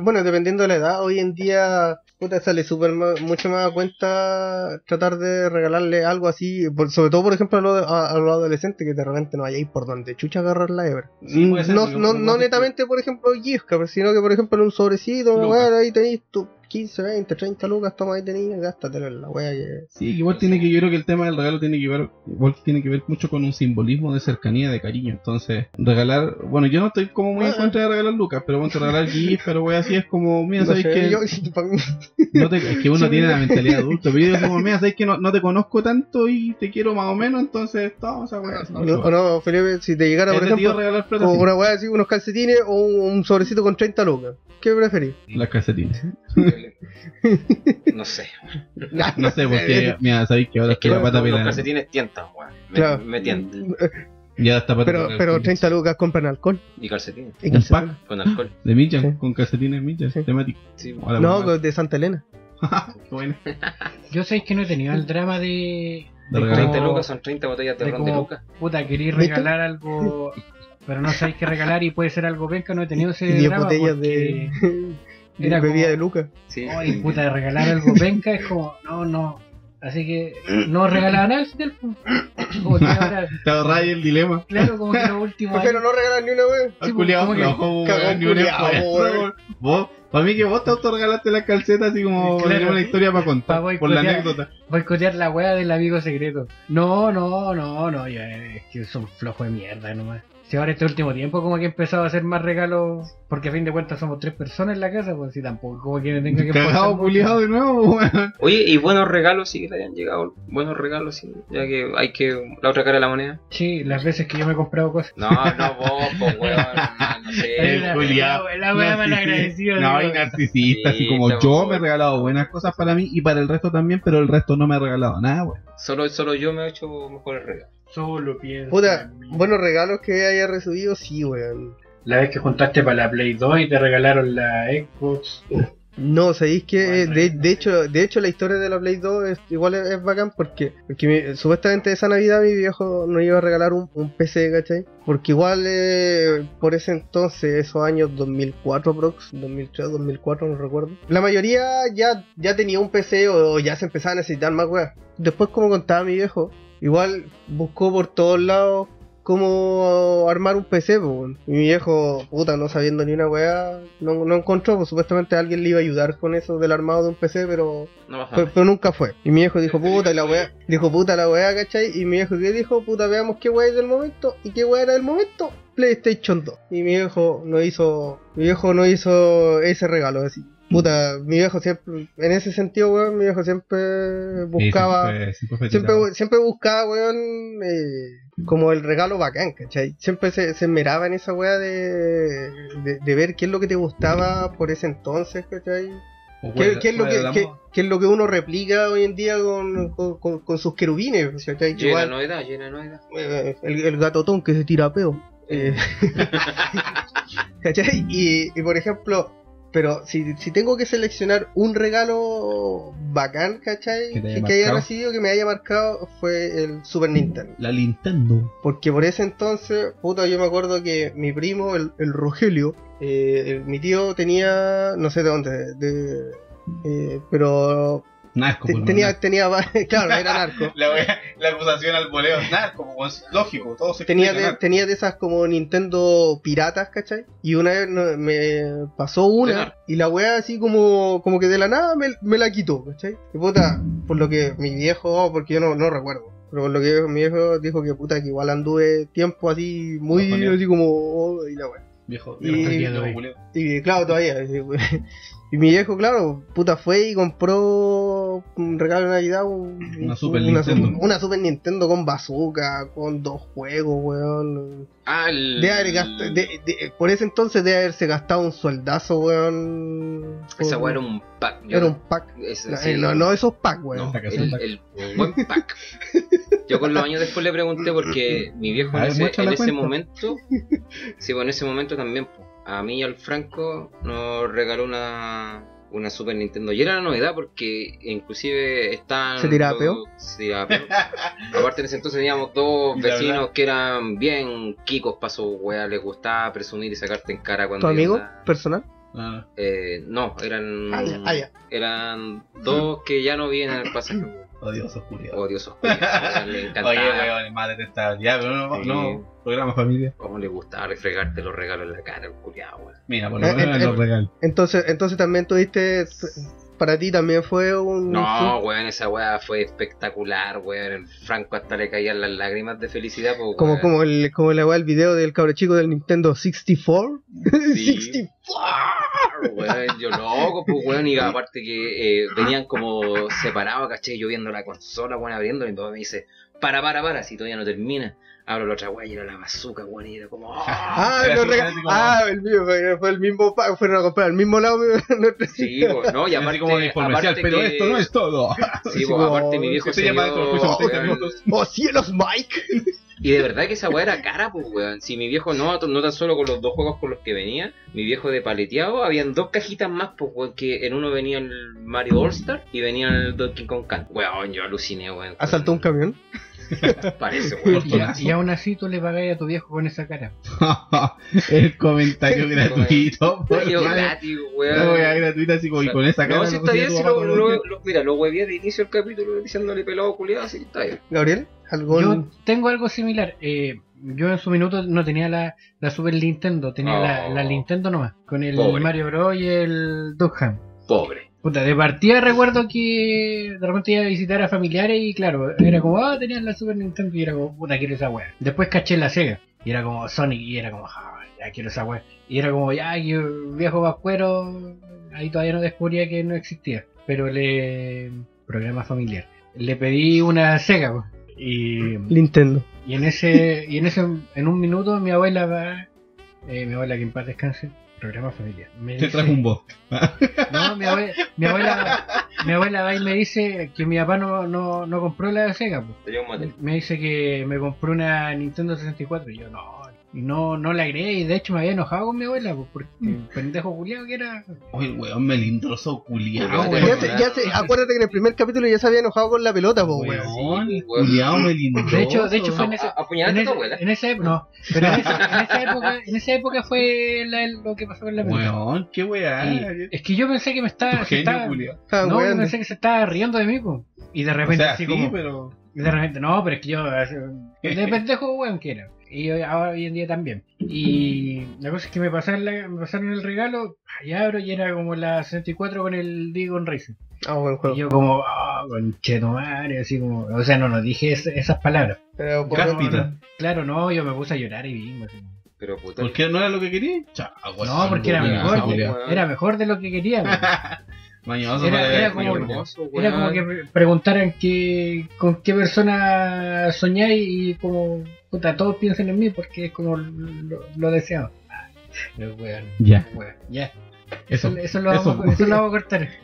bueno, dependiendo de la edad, hoy en día, puta, sale súper ma- mucho más a cuenta tratar de regalarle algo así, por- sobre todo, por ejemplo, a los, a, a los adolescentes que de repente no hayáis por donde chucha agarrar la hebra. Sí, puede ser, no, no, no netamente, por ejemplo, card, sino que, por ejemplo, en un sobrecito, weón, ahí tenéis tu 15, 20, 30 lucas, toma ahí tenéis, gástatelo en la wea que... Sí, igual tiene que, yo creo que el tema del regalo tiene que ver, igual tiene que ver mucho con un simbolismo de cercanía, de cariño. Entonces, regalar, bueno, yo no estoy como muy en Ah. contra de regalar lucas, pero bueno, regalar GIF, pero wey, así es como, mira, sabéis que, yo- no te- es que uno Sí, tiene la mentalidad de adulto, pero yo digo como, mira, sabéis que no, no te conozco tanto y te quiero más o menos, entonces, todo, o sea, wey, no, o no, Felipe, si te llegara, por de ejemplo, plata, sí. una wea así, unos calcetines o un, un sobrecito con 30 lucas, ¿qué preferís? las calcetines. No sé. No sé, porque, mira, sabéis que ahora Es que la los, pata los calcetines tientan, weón. Me, Claro. me tientan. Ya está Pero, pero 30 lucas compran alcohol. Y calcetines. Y Un calcetines. pack Con alcohol. de Michan, Sí. con calcetines Michan, Sí. temático. Sí. Hola, No, mamá. de Santa Elena. Bueno. Yo sé que no he tenido el drama de. De de regalar. 30 como- lucas son 30 botellas de de ron de lucas. Puta, ¿Viste? regalar algo, pero no sabéis qué regalar y puede ser algo penca. No he tenido ese Y 10 drama botellas porque- de, de era bebida como- de lucas. Sí. Ay, puta, de regalar algo penca es como, no, no. Así que no regalaba nada final. pues. Como que ahora, Te ahorráis el dilema. claro, como que los últimos años. no regalar ni una vez. Sí, pues, culiao como ni un culiao, esfuerzo, weón. weón. Vos, para mí que vos te autorregalaste las calcetas así como Claro. tenemos una historia para contar, Pa' por la anécdota. boicotear la wea del amigo secreto. No, no, no, no, ya, es que son flojos de mierda nomás. Si ahora este último tiempo como que he empezado a hacer más regalos, porque a fin de cuentas somos tres personas en la casa, pues si tampoco como que me tenga que Cagado culiado de nuevo, weón. Oye, y buenos regalos sí que le hayan llegado. Buenos regalos sí. Ya que hay que. La otra cara de la moneda. Sí, las veces que yo me he comprado cosas. No, no, vos, pues, weón. No sé. la- culiao. la- más Narcisista. agradecida, No, digo. y narcisista, así Sí, como yo me he regalado buenas cosas para mí y para el resto también, pero el resto no me ha regalado nada, weón. Solo, solo yo me he hecho mejores regalos. Solo pienso. Puta, buenos regalos que haya recibido, sí, weón. La vez que juntaste para la Play 2 y te regalaron la Xbox. No, sabéis que Bueno, de, no de hecho, de hecho la historia de la Play 2 es, igual es, es bacán porque, porque mi- supuestamente esa Navidad mi viejo nos iba a regalar un, un PC, ¿cachai? Porque igual eh, por ese entonces, esos años 2004 prox, 2003, 2004, no recuerdo. La mayoría ya, ya tenía un PC o, o ya se empezaba a necesitar más weas. Después como contaba mi viejo, igual buscó por todos lados cómo armar un PC. Y mi viejo, puta, no sabiendo ni una weá, no, no encontró, pues supuestamente alguien le iba a ayudar con eso del armado de un PC, pero, No pero, nunca fue. Y mi viejo dijo, puta, y la weá, dijo, puta, la weá, ¿cachai? Y mi viejo, ¿qué dijo? Puta, veamos qué weá es del momento, y qué weá era del momento, PlayStation 2. Y mi viejo no hizo, mi viejo no hizo ese regalo, así. Puta, mi viejo siempre, en ese sentido, weón, mi viejo siempre buscaba... Sí, siempre, siempre buscaba, weón, eh, como el regalo bacán, ¿cachai? Siempre se, se esmeraba en esa weá de, de, de ver qué es lo que te gustaba por ese entonces, ¿cachai? O ¿Qué, fuera- qué es lo que, qué, es lo que uno replica hoy en día con, con, con- con sus querubines, ¿cachai? Llena de igual, novedad, llena de novedad. eh, el, el gatotón que se tira a peo. eh, ¿Cachai? Y, y por ejemplo, pero si, si tengo que seleccionar un regalo bacán, ¿cachai? Que Que, que haya recibido, que me haya marcado, fue el Super Nintendo. La Nintendo. Porque por ese entonces, puta, yo me acuerdo que mi primo, el, el Rogelio, eh, el- mi tío tenía, no sé de dónde, de, eh, pero Narco, pues, tenía, narco. tenía, claro, era narco. La, wea- la acusación al voleo es narco, pues, lógico, todo se Tenía de, narco. tenía de esas como Nintendo piratas, ¿cachai? Y una vez me pasó una y la weá así como, como que de la nada me, me la quitó, ¿cachai? Y puta, por lo que mi viejo, porque yo no, no recuerdo, pero por lo que mi viejo dijo que puta que igual anduve tiempo así, muy así como, oh, y la weá. Viejo, Y-. Y claro, todavía. Y mi viejo, claro, puta, fue y compró un regalo de Navidad. Un, Una Super una, Nintendo. Super- una Super Nintendo con bazooka, con dos juegos, weón. Ah, el. De haber gast- de- de- por ese entonces debe haberse gastado un sueldazo, weón. Esa weá era un pack. yo- Era un pack. ese- No, sí, eh, no, no esos packs, weón. El, pack. el- buen pack. Yo con los años después le pregunté porque mi viejo en ese, en momento, sí, pues en ese momento también, pues, a mí y al Franco nos regaló una, una Super Nintendo. Y era la novedad porque inclusive estaban... ¿Se tiraba peo? Se tiraba peo. Aparte en ese entonces teníamos dos vecinos que eran bien kikos para su weá, les gustaba presumir y sacarte en cara cuando... ¿Tu amigo personal? Ah, Eh, no, eran... Ah, ya, ah, ya. Eran dos que ya no viven en el pasaje. Odioso, culiao. Odiosos culiados, le encantaba. Oye, weón, más detestable. Ya, pero no, Sí. no, programa familia. Cómo le gustaba refregarte los regalos en la cara, culiado, weón. Mira, por lo Eh, menos eh, los regalos. Entonces, entonces también tuviste. Para ti también fue un. No, weón, esa weá fue espectacular, weón. El Franco hasta le caían las lágrimas de felicidad, pues, Como, como, el, como la weá, el video del cabro chico del Nintendo 64. Sí. 64. Weón, yo loco, pues, weón. Y aparte que eh, venían como separados, caché, yo viendo la consola, weón, abriendo, y todo me dice, para, para, para, si todavía no termina. Abro la otra weá y era la bazooka, weón, y era como, ¡ah! Ah, Era así, rega- como- ah, el mío, fue, el mismo. Fueron a comprar al mismo lado. nuestro- Sí, pues, no, y aparte, como de aparte pero que- esto no es todo. Sí, pues, aparte mi viejo ¿Qué se se llama dio, esto? Lo pusimos 30 weón, minutos. ¡Oh cielos, Mike! Y de verdad que esa weá era cara, pues weón. Si mi viejo no, no tan solo con los dos juegos con los que venía, mi viejo de paleteado, habían dos cajitas más, pues weón, que en uno venía el Mario All Star y venía el Donkey Kong Country. Weón, yo aluciné, weón. Asaltó un camión. Parece, weón. Y, a- y aún así tú le pagáis a tu viejo con esa cara. el comentario gratuito. gratis, weón. gratuita así como y con esa cara. No, si no está bien, si lo, lo- mira, lo huevé de inicio del capítulo diciéndole pelado culiado, así está bien. Gabriel, ¿algún.? Yo tengo algo similar. Eh, yo en su minuto no tenía la, la Super Nintendo, tenía la, Oh. la Nintendo nomás, con el Pobre. Mario Bros. y el Duck. Pobre. Puta, de partida recuerdo que de repente iba a visitar a familiares y claro, era como, ah, tenían la Super Nintendo y era como, puta, quiero esa wea. Después caché la Sega y era como Sonic y era como, ah, ya quiero esa wea. Y era como, ya, yo, viejo vascuero, ahí todavía no descubría que no existía. Pero le. programa familiar. Le pedí una Sega, pues, y. Nintendo. Y en ese, y en ese, en un minuto mi abuela va, eh, mi abuela que en paz descanse, programa familiar. Me Te dice- trajo un voz. no, mi abuela, mi abuela, mi abuela va y me dice que mi papá no, no, no compró la Sega. pues. Me dice que me compró una Nintendo 64 y yo no. No, no la agregué y de hecho me había enojado con mi abuela pues, porque el pendejo culiado que era. Oye, el weón melindroso culiao, weón. ya, se, ya se- acuérdate que en el primer capítulo ya se había enojado con la pelota, po, weón. Weón, Sí, weón. culiao melindroso. De hecho, de hecho fue en ese, en, en esa época, no, pero en esa, en esa época, en esa época fue la- lo que pasó con la pelota. Weón, qué weá. Es que yo pensé que me estaba, se estaba-. Ah, no, yo pensé que se estaba riendo de mí, po. Y de O repente sea, así sí, como, pero... Y de repente, no, pero es que yo, de pendejo, weón, que era. Y hoy- ahora hoy en día también. Y la cosa es que me pasaron, la- me pasaron el regalo, y abro y era como la 64 con el Digon Racing. Ah, buen Y juego. yo como, ah, conchetumare, así como, o sea, no, no dije es- esas palabras. Pero por. Claro, no, yo me puse a llorar y vi. así. Pero puta. ¿Por qué no era lo que quería? No, porque era mejor, weón. era mejor de lo que quería. Mañoso Era- como- hermoso, Era como que pre- preguntaran que, con qué persona soñáis y como, puta, todos piensen en mí porque es como lo, lo deseado. Ah, pero weón, Ya, weón, ya. eso. Eso, eso, lo eso. vamos, eso lo vamos a cortar.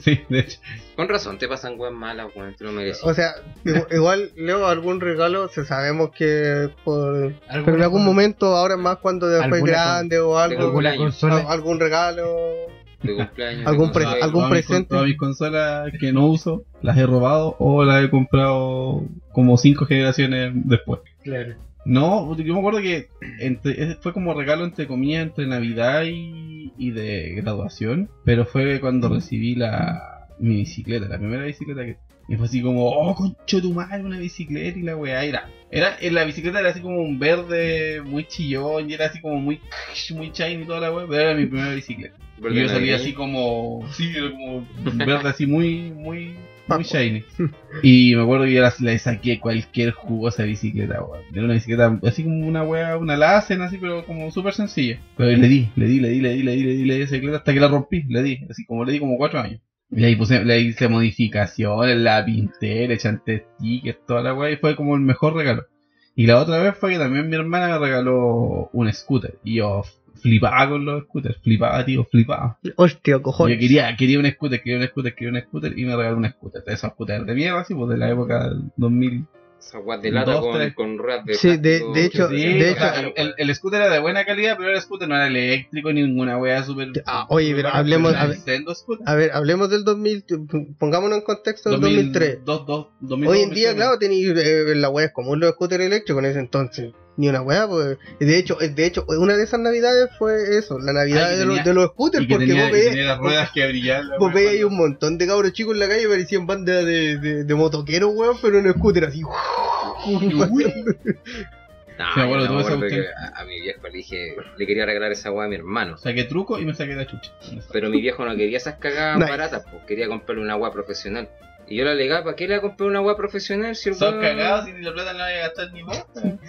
Sí, de hecho. Con razón, te pasan weas malas, weón. Tú no mereces. O sea, igu- igual, Leo, algún regalo, se sabemos que por... Pero en algún momento, ahora más cuando después Alguna grande o algo, consola. algún regalo. de cumpleaños. algún de pre- consuelo. algún presente. Todas mis consolas que no uso las he robado o las he comprado como cinco generaciones después. Claro. No, yo me acuerdo que entre- fue como regalo entre comillas entre Navidad y, y de graduación, pero fue cuando recibí la, mi bicicleta, la primera bicicleta que. Y fue así como, oh, concho tu madre, una bicicleta y la weá. Era, era, en la bicicleta era así como un verde muy chillón y era así como muy, muy shiny y toda la weá, pero era mi primera bicicleta. Y yo salía así como, sí, era como verde así muy, muy, muy shiny. Y me acuerdo que yo la- le saqué cualquier jugo a esa bicicleta, weón. Era una bicicleta así como una wea, una Lazen así, pero como súper sencilla. Pero le di, le di, le di, le di, le di, le di, le di esa bicicleta hasta que la rompí, le di, así como le di como cuatro años. Y ahí puse, le hice modificaciones, la pinté, le chanté stickers, toda la wea, y fue como el mejor regalo. Y la otra vez fue que también mi hermana me regaló un scooter. Y yo flipaba con los scooters, flipaba, tío, flipaba. Hostia, Yo cojones. quería, quería un scooter, quería un scooter, quería un scooter y me regaló un scooter. De esos scooters de mierda, así, pues de la época del 2000. Esa guas de lata Dos, con, tres. con ruedas de Sí, de- de hecho- Sí, de o sea, hecho- el, el scooter era de buena calidad, pero el scooter no era eléctrico ni ninguna wea súper. Ah, oye, pero hablemos- Nintendo scooter. A ver, hablemos del 2000, pongámonos en contexto del 2003. 2002, 2002, Hoy en día, 2003. claro, tenéis eh, la weá es común los scooters eléctricos en ese entonces. Ni una weá, pues. De hecho, de hecho, una de esas navidades fue eso, la navidad Ah, de, los, de los scooters, porque tenía, vos veías, tenía las ruedas que brillaban. la vos veías ahí un montón de cabros chicos en la calle parecían bandas de, de, de motoqueros, weón, pero en scooter así. No, bueno, a, a mi viejo le dije, le quería regalar esa guay a mi hermano. Saqué truco y me saqué la chucha. Pero mi viejo no quería esas cagadas Nice. baratas, pues quería comprarle una agua profesional. Y yo le alegaba, ¿para qué le voy a comprar una agua profesional si el Son weón- cagados y ni la plata no la voy a gastar ni vos.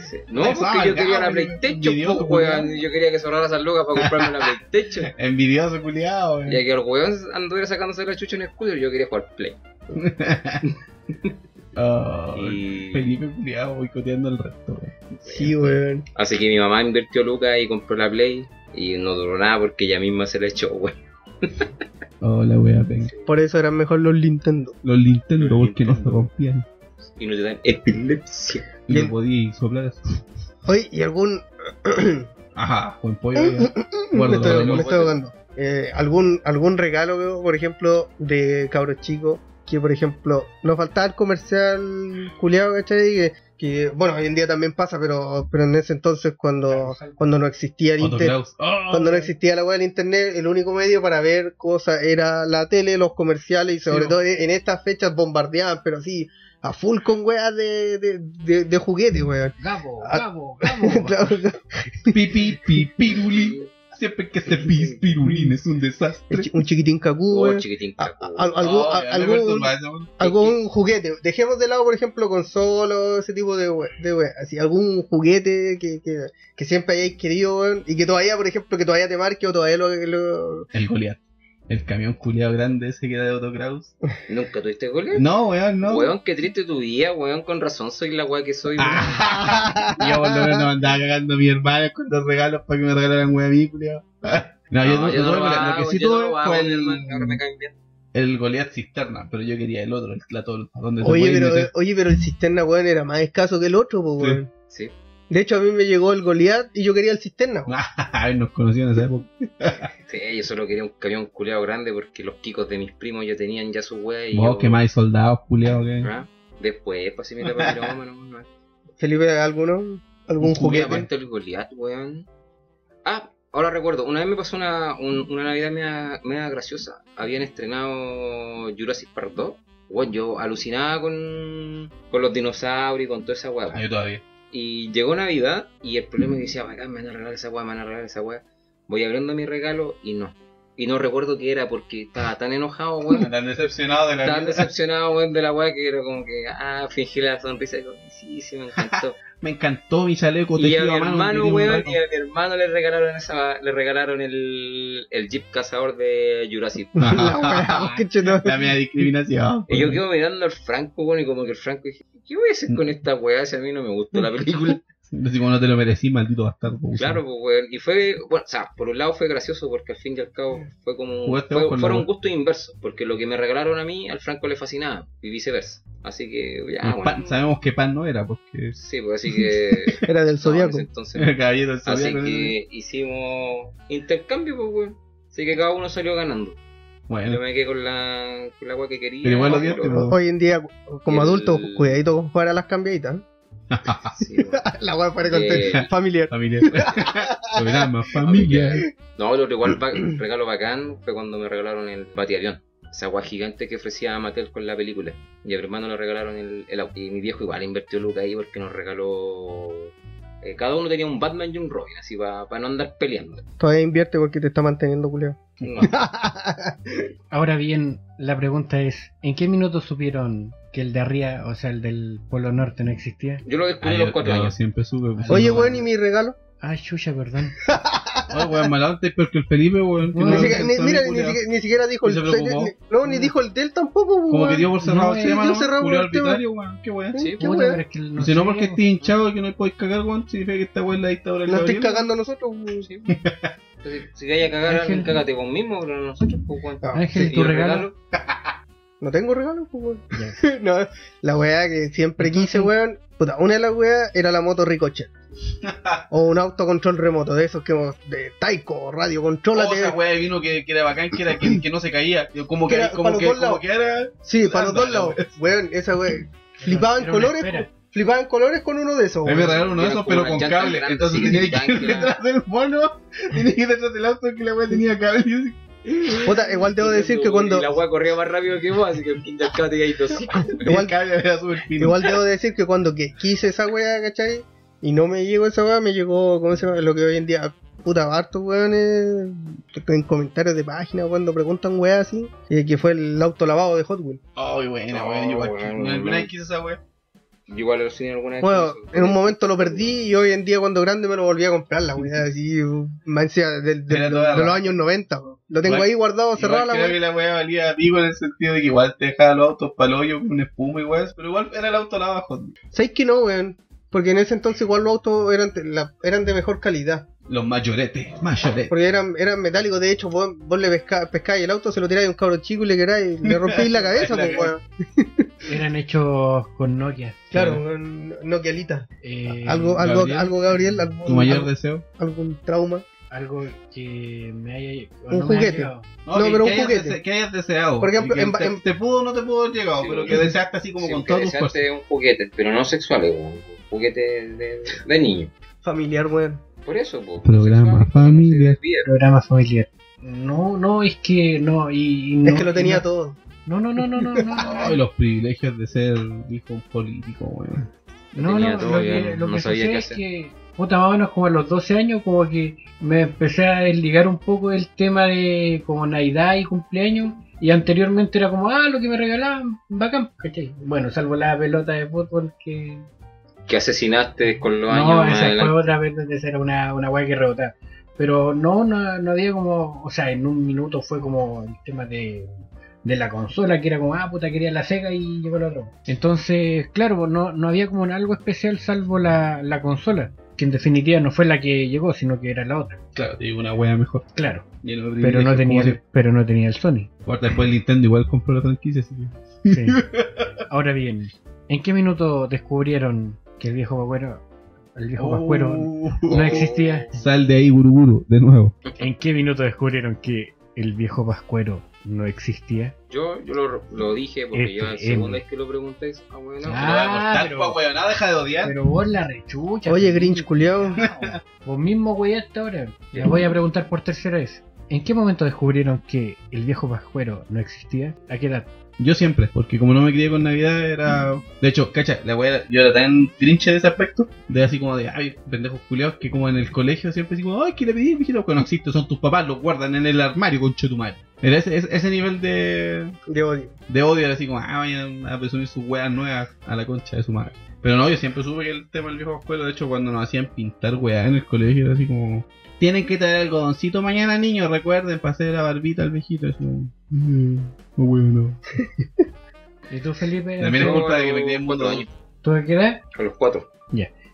Sí. No, porque yo quería la cabrón, PlayStation, envidioso, pues, weón. Yo quería que se ahorrara esas lucas para comprarme la PlayStation. Envidioso, culiado, Y a que el weón anduviera sacándose la chucha en el scooter, yo quería jugar Play. Oh, Y... Felipe culiado boicoteando el resto. weón. Sí, weón. Así que mi mamá invirtió lucas y compró la Play. Y no duró nada porque ella misma se la echó, weón. Oh, la wea venga. Por eso eran mejor los Nintendo. Los Nintendo Los porque no se rompían. Y no te dan epilepsia. Y no podía soplar eso. Oye, ¿y algún. Ajá, buen pollo. ya. me Guarda estoy, todo me estoy ahogando. Eh, ¿algún, ¿Algún regalo, por ejemplo, de cabros chicos? Que, por ejemplo, nos faltaba el comercial culiado, ¿cachai? Que, que, bueno, hoy en día también pasa, pero, pero en ese entonces, cuando, cuando no existía el internet. Oh, Cuando no existía la web del internet, el único medio para ver cosas era la tele, los comerciales y sobre Sí, todo en estas fechas bombardeaban, pero así, a full con weas de, de, de, de juguete, weón. Gabo, Ah. Gabo, Gabo. Claro, Pipi, pipiruli. Siempre que se pis pirulín es un desastre. un chiquitín cacú, Oh, weón. chiquitín A- caco. a- algún, Oh, a- juguete. Dejemos de lado, por ejemplo, consolas, ese tipo de we- de we- así, algún juguete que, que, que siempre hayáis querido, y que todavía, por ejemplo, que todavía te marque o todavía lo... lo- El Goliath. El camión culiado grande ese que era de Autocraus. ¿Nunca tuviste goles? No, weón, no. Weón, qué triste tu vida, weón. Con razón soy la weá que soy, weón. Yo por lo menos me andaba cagando a mi hermano con los regalos para que me regalaran wea a mí, culiao. No, yo, No, no, yo no lo hago, lo que sí no tuve lo hago, fue mi hermano, me el, bien. el Goliath cisterna, pero yo quería el otro, el platón, donde Oye, pero, meter. oye, pero el cisterna, weón, era más escaso que el otro, pues, Sí. weón. Sí. De hecho, a mí me llegó el Goliath y yo quería el cisterna. weón. A ver, nos conocían en esa época. Sí, yo solo quería un camión culeado grande porque los kikos de mis primos ya tenían ya su weá y Vos yo... que más hay soldados, culiao, que. ¿Ah? Después, pues si me tapa pirómano, no, no. Felipe, ¿alguno? ¿Algún juguete? aparte el Goliath, weón. Ah, ahora recuerdo, una vez me pasó una, un- una Navidad media, media graciosa. Habían estrenado Jurassic Park 2. Weón, yo alucinaba con, con los dinosaurios y con toda esa weá. Ah, yo todavía. Y llegó Navidad y el problema es que decía, bacán, me van a regalar esa weá, me van a regalar esa weá. Voy abriendo mi regalo y no. Y no recuerdo qué era porque estaba tan enojado, weón. Tan decepcionado de la Tan vida. decepcionado, weón, de la weá que era como que, ah, fingí la sonrisa y como, sí, sí, me encantó. Me encantó mi chaleco Y a tejido mi a hermano, weón, y a mi hermano le regalaron esa, le regalaron el, el Jeep cazador de Jurassic. La. La media discriminación. Y yo quedo mirando al Franco, weón, y como que el Franco dije, ¿qué voy a hacer con esta weá si a mí no me gustó la película? Así como no te lo merecí, maldito bastardo. claro, pues weón. Y fue, bueno, o sea, por un lado fue gracioso porque al fin y al cabo fue como, fue- fueron gustos inversos, porque lo que me regalaron a mí, al Franco le fascinaba, y viceversa. Así que, ya, bueno. pan- sabemos que pan no era, porque Sí, pues así que... Era del no, Zodiaco. entonces el caballero del Así zodiaco, que hicimos intercambio, pues, weón. Así que cada uno salió ganando. Yo Bueno, me quedé con la, con la agua que quería. Pero igual lo pero-. Hoy en día, como El- adulto, cuidadito con jugar a las cambiaditas. Sí. La weá para Eh, familiar. familia. Programa, familia. No, lo igual regalo bacán fue cuando me regalaron el batiavión. esa agua gigante que ofrecía Mattel con la película. Y a mi hermano le regalaron el, el auto. Y mi viejo igual invirtió Luca ahí porque nos regaló. eh, cada uno tenía un Batman y un Robin, así para no andar peleando. Todavía invierte porque te está manteniendo, culeo. No. Ahora bien, la pregunta es, ¿en qué minuto supieron que el de arriba, o sea, el del Polo Norte no existía? Yo lo descubrí a los cuatro años. siempre pues, Oye, weón, ¿y mi regalo? Ah, chucha, perdón. Oye, weón, mal antes, pero que el Felipe, weón. que Ni Ni mira, mi ni, siquiera, ni siquiera dijo ¿Y se el. ni- no, ni dijo el del tampoco, pues, Como que weón. dio por cerrado No, el tema, dio ¿no? cerrado Julio el tema. arbitrario, weón. Qué weón. Sí, qué weón. pero es que no Si no porque estés hinchado y que no podéis cagar, weón, significa que esta weón es la dictadura del No estoy Gabriel. cagando a nosotros, weón. Sí. Entonces, si vayas a cagar, Ángel. cágate vos mismo, pero no nosotros, pues, weón. Ángel, tu ¿Y el regalo. No tengo regalo, pues, weón. Ya. no, la weá que siempre quise, weón. Puta, una de las weas era la moto Ricochet. o un autocontrol remoto, de esos que de Taiko, radio, Oh, contrólate. esa weá vino que, que era bacán, que era que, que no se caía. Como Que que, era como para los que, como que era. sí, para los dos lados. Weón, esa wea. Flipaban colores, espera. flipaban colores con uno de esos, me regalaron uno de esos, pero con cable. grande, Entonces sí, tenía que ir detrás del mono, tenía que ir detrás del auto que la weá tenía cable. Puta, igual debo decir que cuando. Y la weá corría más rápido que vos, así que el Cat te 200. Igual- cable. Igual debo decir que cuando que quise esa wea, ¿cachai? Y no me llegó esa wea, me llegó, ¿cómo se llama? Lo que hoy en día, puta, hartos weones en comentarios de página cuando preguntan weas así, eh, que fue el auto lavado de Hot Wheels. Ay, buena, No, weón. Igual que- alguna vez quise esa weá. Yo igual lo cine alguna vez. Bueno, en un momento lo perdí y hoy en día cuando grande me lo volví a comprar la wea, así, más del- Era de, toda los años 90. weón. Lo tengo Igual- ahí guardado, cerrado Igual la creo wea. que la weá valía pico en el sentido de que igual te dejaba los autos para hoyo con una espuma y weas, pero igual era el auto lavado abajo. ¿Sabes que no, weón? Porque en ese entonces igual los autos eran, de- la- eran de mejor calidad. Los mayoretes, mayoretes. Porque eran, eran metálicos, de hecho, vos, vos le pesca, pescáis el auto, se lo tiráis a un cabro chico y le queráis, le rompéis la cabeza, La pues, weón. Eran hechos con Nokia. Claro, weón, Nokialita. Eh, Algo, algo, Gabriel. algo, Gabriel, algún, Tu mayor algo- deseo. algún trauma. Algo que me haya. Un no me haya juguete. No, que, pero un hayas juguete. dese- que hayas deseado. Por ejemplo, en- te, en- te pudo o no te pudo haber llegado, Sí, pero que deseaste así como con todas tus fuerzas. un juguete, pero no sexuales, weón. Un juguete de, de niño. Familiar, weón. Por eso, po. Programa Sexual, familiar. Programa familiar. No, no, es que no. Y, y no es que lo tenía no, todo. No, no, no, no, no. no, Ay, los privilegios de ser hijo de un político, weón. No, no, lo que, no- lo no sabía sucede qué es que, puta, más o menos como a los 12 años, como que me empecé a desligar un poco del tema de como Navidad y cumpleaños. Y anteriormente era como, ah, lo que me regalaban, bacán, ¿cachai? Bueno, salvo la pelota de fútbol que. Que asesinaste con los No, años más esa fue otra vez donde era una, una weá que rebotaba. Pero no, no, no había como, o sea, en un minuto fue como el tema de, de la consola, que era como, ah, puta, quería la Sega y llegó el otro. Entonces, claro, no, no había como algo especial salvo la, la consola, que en definitiva no fue la que llegó, sino que era la otra. Claro, digo una wea mejor. Claro, pero no tenía, el, pero no tenía el Sony. después el Nintendo igual compró la franquicia, así que. Sí. Ahora bien, ¿en qué minuto descubrieron que el viejo Pascuero, el viejo Pascuero Oh. no existía? Sal de ahí, Buruburu, de nuevo. ¿En qué minuto descubrieron que el viejo Pascuero no existía? Yo, yo lo, lo dije porque Este, yo la segunda vez que lo pregunté, ah, bueno, Ah, pero- weón, nada deja de odiar. Pero vos la rechucha. Oye, Grinch culiao. Vos mismo hueaste ahora. Les voy a preguntar por tercera vez. ¿En qué momento descubrieron que el viejo Pascuero no existía? ¿A qué edad? Yo siempre, porque como no me crié con Navidad, era. De hecho, cacha, la wea, yo era tan grinche de ese aspecto, de así como de, ay, pendejos culiados, que como en el colegio siempre así como, ay, ¿qué le pedí? Que no existe, son tus papás, los guardan en el armario, concho de tu madre. Era ese, ese, ese nivel de, De odio. de odio, era así como, ah, vayan a presumir sus weas nuevas a la concha de su madre. Pero no, yo siempre supe que el tema del viejo escuela, de hecho, cuando nos hacían pintar weas en el colegio, era así como, tienen que traer algodoncito mañana, niños, recuerden, para hacer la barbita al viejito. Eso, mm, no, bueno, ¿Y tú, Felipe? También es culpa de que me crié en mundo cuatro años. ¿Tú a qué edad? A los cuatro.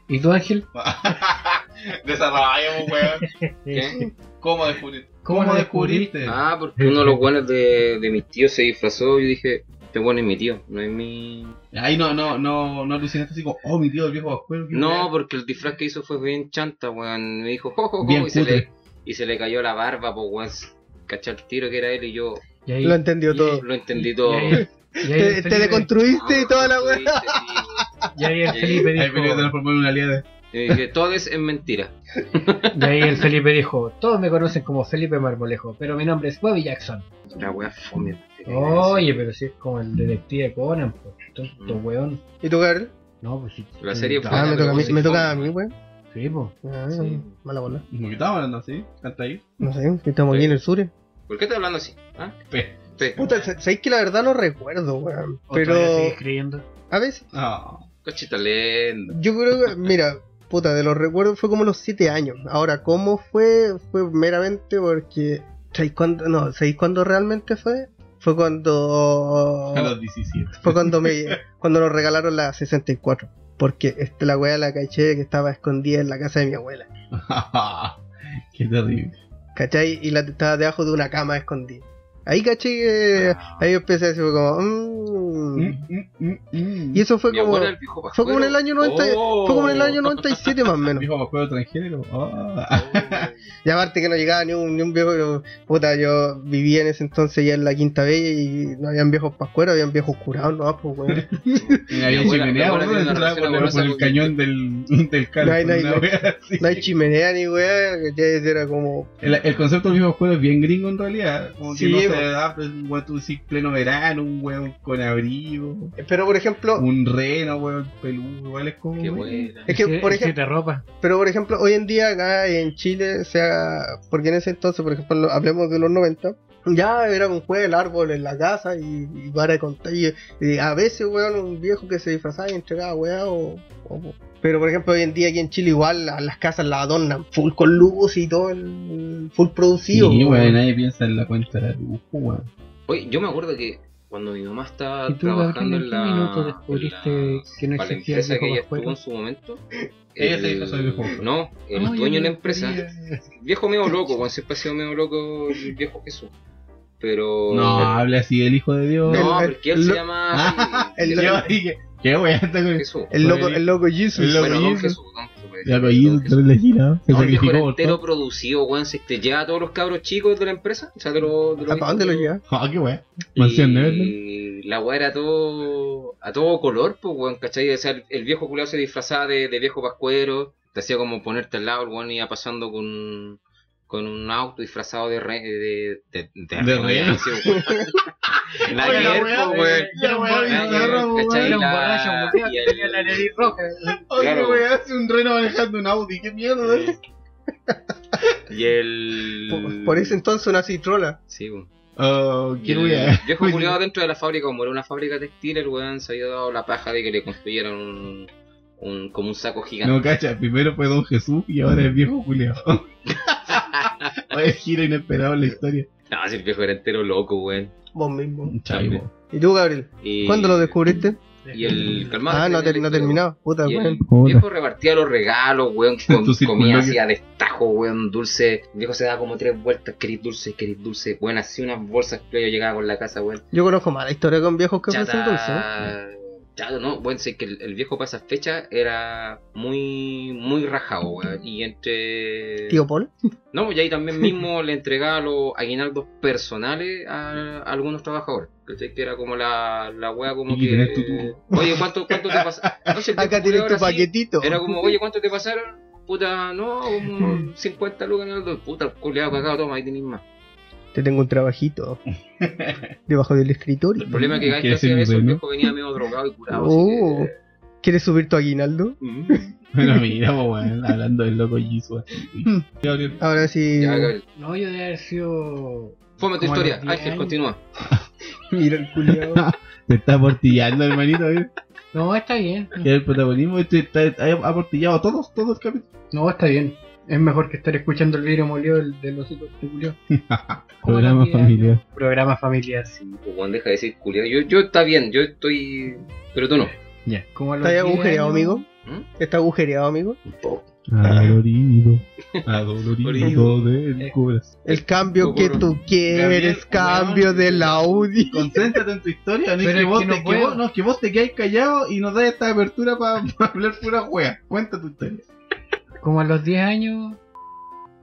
¿Y tú, Ángel? Desarrollamos, weón. ¿Qué? ¿Cómo descubrir? ¿Cómo ¿Cómo, lo descubriste? Ah, porque uno de los buenos de, de mis tíos se disfrazó y yo dije, este bueno es mi tío, no es mi... Ahí no, no, no, no alucinaste así como, oh, mi tío, el viejo Pascuero. No, porque el disfraz que hizo fue bien chanta, weón. Me dijo, jo, jo, jo, Bien y, se le, y se le cayó la barba, pues, weón. Caché el tiro que era él y yo Y ahí, Lo entendió y- todo. lo entendí todo. ahí- y ahí Te, te deconstruiste y toda la weá. weá. Y ahí el Felipe Ahí dijo... Felipe transformó en una aliada. Y que todo es en mentira. De ahí el Felipe dijo, todos me conocen como Felipe Marmolejo, pero mi nombre es Bobby Jackson. La wea fome. Oye, pero si es como el detective Conan, pues, tonto Mm. weón. ¿Y tú, Gabriel? No, pues sí. La serie sí, fue- Ah, me toca a mí, me sí, toca a mí, weón. Sí, pues. Ah, Sí. Mala bola. Como que estamos hablando así, canta ahí. No sé, que estamos aquí en el sur. ¿Por qué estás hablando así? ¿Ah? P. Sí. Puta, sa- sabéis que la verdad no recuerdo, weón. ¿O Pero sigues creyendo? a veces, Ah, Cochita lento. yo creo que, mira, puta, de los recuerdos fue como los 7 años. Ahora, ¿cómo fue? Fue meramente porque. ¿Sabéis cuándo? No, ¿sabéis cuándo realmente fue? Fue cuando. a los 17. Fue cuando me cuando nos regalaron la 64. Porque este, la weá la caché que estaba escondida en la casa de mi abuela. Qué terrible. ¿Cachai? Y la estaba debajo de una cama escondida. Ahí caché que. Ahí empecé a decir fue como. mm. Mm, mm, mm, mm. Y eso fue Mi como. viejo Fue como en el año 90. Oh. Fue como en el año 97 más o menos. Dijo más juego transgénero. Ah. Y aparte que no llegaba ni un, ni un viejo. yo- Puta, yo vivía en ese entonces ya en la Quinta Bella y no habían viejos pascueros, habían viejos curados, no, pues weón. Y había chimenea, por, el cañón del, del calo. No hay- no hay- una no hay- wea así. No hay chimenea ni weá, ¿cachai? Era como. El, el concepto del mismo juego es bien gringo en realidad. Como que Sí, no se da, pues, un weón, tú decís pleno verano, un weón con abrigo, Pero por ejemplo, un reno, weón, peludo, igual es como. Qué weón. buena. es que Sí, por sí ejemplo, te ropa. pero por ejemplo, hoy en día acá en Chile, sea, porque en ese entonces, por ejemplo, lo- hablemos de los 90, ya era un juego el árbol en la casa y, y para de contar. Y, y a veces, weón, un viejo que se disfrazaba y entregaba weá o, o- Pero por ejemplo, hoy en día aquí en Chile, igual la- las casas las adornan full con luz y todo el full Sí, producido. weón, weón. nadie piensa en la cuenta de lujo, weón. Oye, yo me acuerdo que cuando mi mamá estaba ¿Y tú, trabajando en la, minuto en descubriste la- que no existía el empresa que ella estuvo en su momento, Ella se dijo, soy viejo. No, el Ay, dueño de la empresa, quería- viejo medio loco, siempre ha sido medio loco el viejo Jesús. Pero. No, hable así del hijo de Dios. No, El- porque él el- se llama. Ah, el- así, Yo dije, qué weón, está con Jesús. El loco, el loco. El loco Bueno, don Jesús. Jesús, don Ya gira, se No, el por entero producido, weón. Se te lleva a todos los cabros chicos de la empresa. O sea, de los. De los ¿Para dónde lo lleva? Ah, qué weón. Y la weá era todo. a todo color, pues, weón, ¿cachai? O sea, el, el viejo culiado se disfrazaba de, de viejo pascuero. Te hacía como ponerte al lado, el weón iba pasando con. Con un auto disfrazado de re, de, de, de, De Oye, la weá, pues, weón. La weá tenía la nariz roja. Oye, weón, hace un reno manejando un Audi, qué mierda. Y el. Por, por ese entonces una citrola. Sí, weón. Oh, qué el weón. viejo culiado dentro de la fábrica, como era una fábrica textil, el weón se había dado la paja de que le construyeran un, un como un saco gigante. No, cacha, primero fue Don Jesús y ahora es viejo culiao. Oye, giro inesperado en la historia. No, si el viejo era entero loco, weón. Vos mismo. Un chaibo. ¿Y tú, Gabriel? Y- ¿Cuándo lo descubriste? Y el calmado. Ah, no, ter- no terminaba. Puta, Y el. Puta. viejo repartía los regalos, weón, circunloquio. comía así a destajo, weón, dulce. El viejo se daba como tres vueltas, querís dulce, querís dulce. Weón, así unas bolsas que yo llegaba con la casa, weón. Yo conozco más la historia con viejos que ofrecen dulce. ¿eh? No, bueno, sé que el, el viejo para esas fechas era muy, muy rajado, weón. Y entre. Tío Paul. No, y ahí también mismo le entregaba los aguinaldos personales a, a algunos trabajadores. ¿cachai? Que era como la, la wea como Aquí que. tenés tu tubo. Oye, ¿cuánto, cuánto te pasaron? No sé, el Acá tienes tu paquetito. Era como, oye, ¿cuánto te pasaron? Puta, no, como 50 lucas en el dos. Puta, el culiado cagado, toma, ahí tenés más. Te tengo un trabajito. Debajo del escritorio. El problema es que cada vez que ¿Quieres hacía eso, el viejo venía medio drogado y curado. Oh. ¿Quieres subir tu aguinaldo? Mm. Bueno, mira, pues, weón, hablando del loco. Hmm. Gabriel. Ahora sí. Ya. No, yo debe haber sido. Fome tu historia. los 10 Ángel, continúa. Mira el culiao. Te está aportillando, hermanito. ¿eh? No, está bien. El protagonismo este está, ha aportillado todos, todos los capítulos. No, está bien. Es mejor que estar escuchando el vidrio molido del, de los hijos de Julio. Programa familiar. Programa familiar. Sí, pues Juan, deja de decir culiado. Yo, yo está bien, yo estoy. Pero tú no. Ya. Los ¿Estás 10 agujereado, amigo? ¿Mm? ¿Está agujereado, amigo? Un poco. Adolorido. Adolorido del Eh. corazón. El cambio que tú quieres, cambio del Audi. Concéntrate en tu historia, no es que, vos que no te, que, vos, no, que vos te quedáis callado y nos das esta apertura para hablar pura wea. Cuenta tu historia. Como a los 10 años.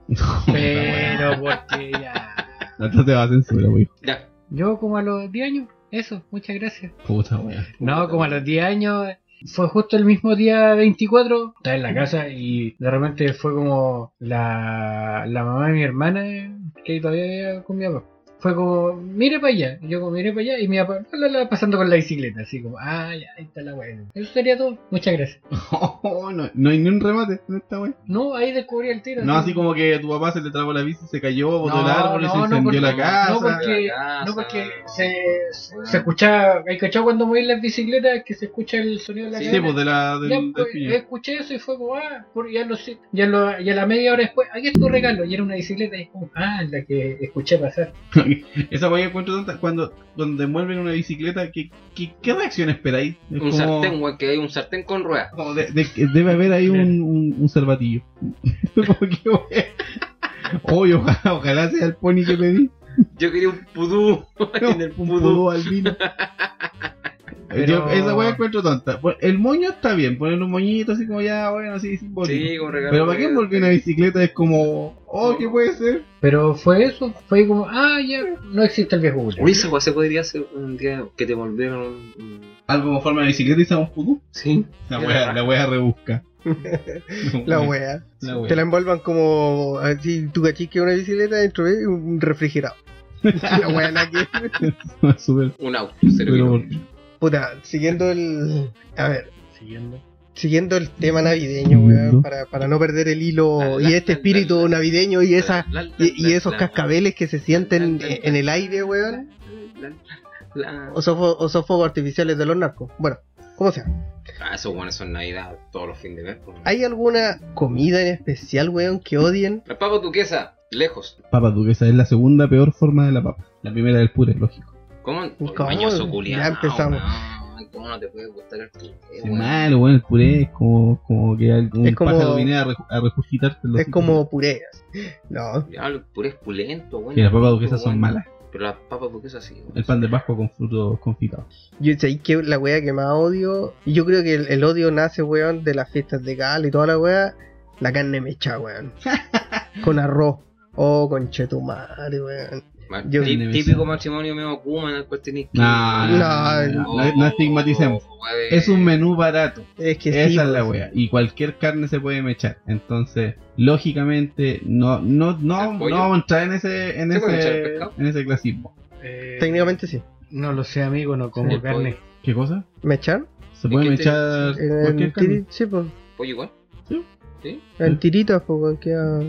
Puta Pero porque ya. No te va a censura, wey. Ya. Yo como a los 10 años. Eso, muchas gracias. Puta wea. No, como a los 10 años fue justo el mismo día 24, estaba en la casa y de repente fue como la, la mamá de mi hermana que todavía vivía con mi papá. Fue como, mire para allá. Y yo como, mire para allá. Y mi papá la, la, pasando con la bicicleta. Así como, ah, ya, ahí está la weá. Eso sería todo. Muchas gracias. Oh, no, no hay ni un remate en esta wea. No, ahí descubrí el tiro. No, así como que a tu papá se le trabó la bici, se cayó, botó No, el árbol y no, se incendió porque- la casa. No, porque, La casa. no, porque se, se, se escuchaba, ¿hay cachado cuando moví las bicicletas que se escucha el sonido de la Sí, Sí, pues de la, del, Ya, del pues, escuché eso y fue como, ah, ya lo sé. Ya, lo, ya la media hora después, aquí es tu regalo. Y era una bicicleta y es como, ah, la que escuché pasar. Esa wea que encuentro tanta. Cuando, cuando envuelven una bicicleta, ¿qué, qué, qué reacción esperáis? Es Un como- sartén, weón, que hay un sartén con ruedas. de- de- debe haber ahí un, un, un cervatillo. como que wea. Oye, ojalá, ojalá sea el pony que pedí. Yo quería un pudú. en el un pudú. pudú albino. Pero- Yo esa wea encuentro tonta. El moño está bien, ponerle un moñito así como ya, bueno, así simbólico. Sí, con regalo. Pero ¿para qué envolver una bicicleta? Es como, oh, ¿qué puede ser? Pero fue eso, fue como, ah, ya, no existe el viejo Julio. Uy, esa weá se podría hacer un día que te volvieron un. Algo con forma de bicicleta y un pudú. Sí. La wea, la wea rebusca. La wea. La wea. Te la envuelvan como así, tu cachique una bicicleta dentro de un refrigerado. La wea nada que-. Un auto, cero Pero. Puta, siguiendo el. A ver, Siguiendo. siguiendo el tema navideño, weón, para, para no perder el hilo La, la, y este la, espíritu la, la. navideño y esa La, la, y, esos la, cascabeles que se sienten la, la, en el aire, weón, o son, fo- o son fuegos artificiales de los narcos. Bueno, como sea. Ah, esos buenos son Navidad todos los fines de mes. pues. ¿Hay alguna comida en especial, weón, que odien? La papa duquesa, lejos. Papa duquesa es la segunda peor forma de la papa. La primera del puré, lógico. ¿Cómo? ¿Cómo? Mañoso Ya empezamos. weón. ¿Cómo no te puede gustar el puré, Es weón? malo, bueno, el puré es como, como que algún Es como- pájaro viene a, reju- a regurgitarte. los Es como puré. No, Ya, el puré es pulento, weón. Que las papas duquesas son Weón. malas. Pero las papas duquesas sí, weón. El pan de Pascua con frutos confitados. yo sé que la wea que más odio, y yo creo que el, el odio nace, weón, de las fiestas de cal y toda la wea, la carne mecha, weón. con arroz. Oh, conchetumare, weón. Yo- tí- típico matrimonio medio Kuma en el cual tenés que. No, no, No, no, no, no estigmaticemos. Es un menú barato. Es que Esa sí, es la weón. wea. Y cualquier carne se puede mechar. Entonces, lógicamente, no, no, no, ¿El no vamos a entrar en ese, en ¿Se puede echar el ese, en ese clasismo. Eh, Técnicamente sí. No lo sé, amigo, no como carne. pollo. ¿Qué cosa? ¿Mechar? Se ¿Y puede te- mechar En, cualquier carne. tiri- sí, pues. Pollo igual. Sí. ¿Sí? En tiritas, pues, queda-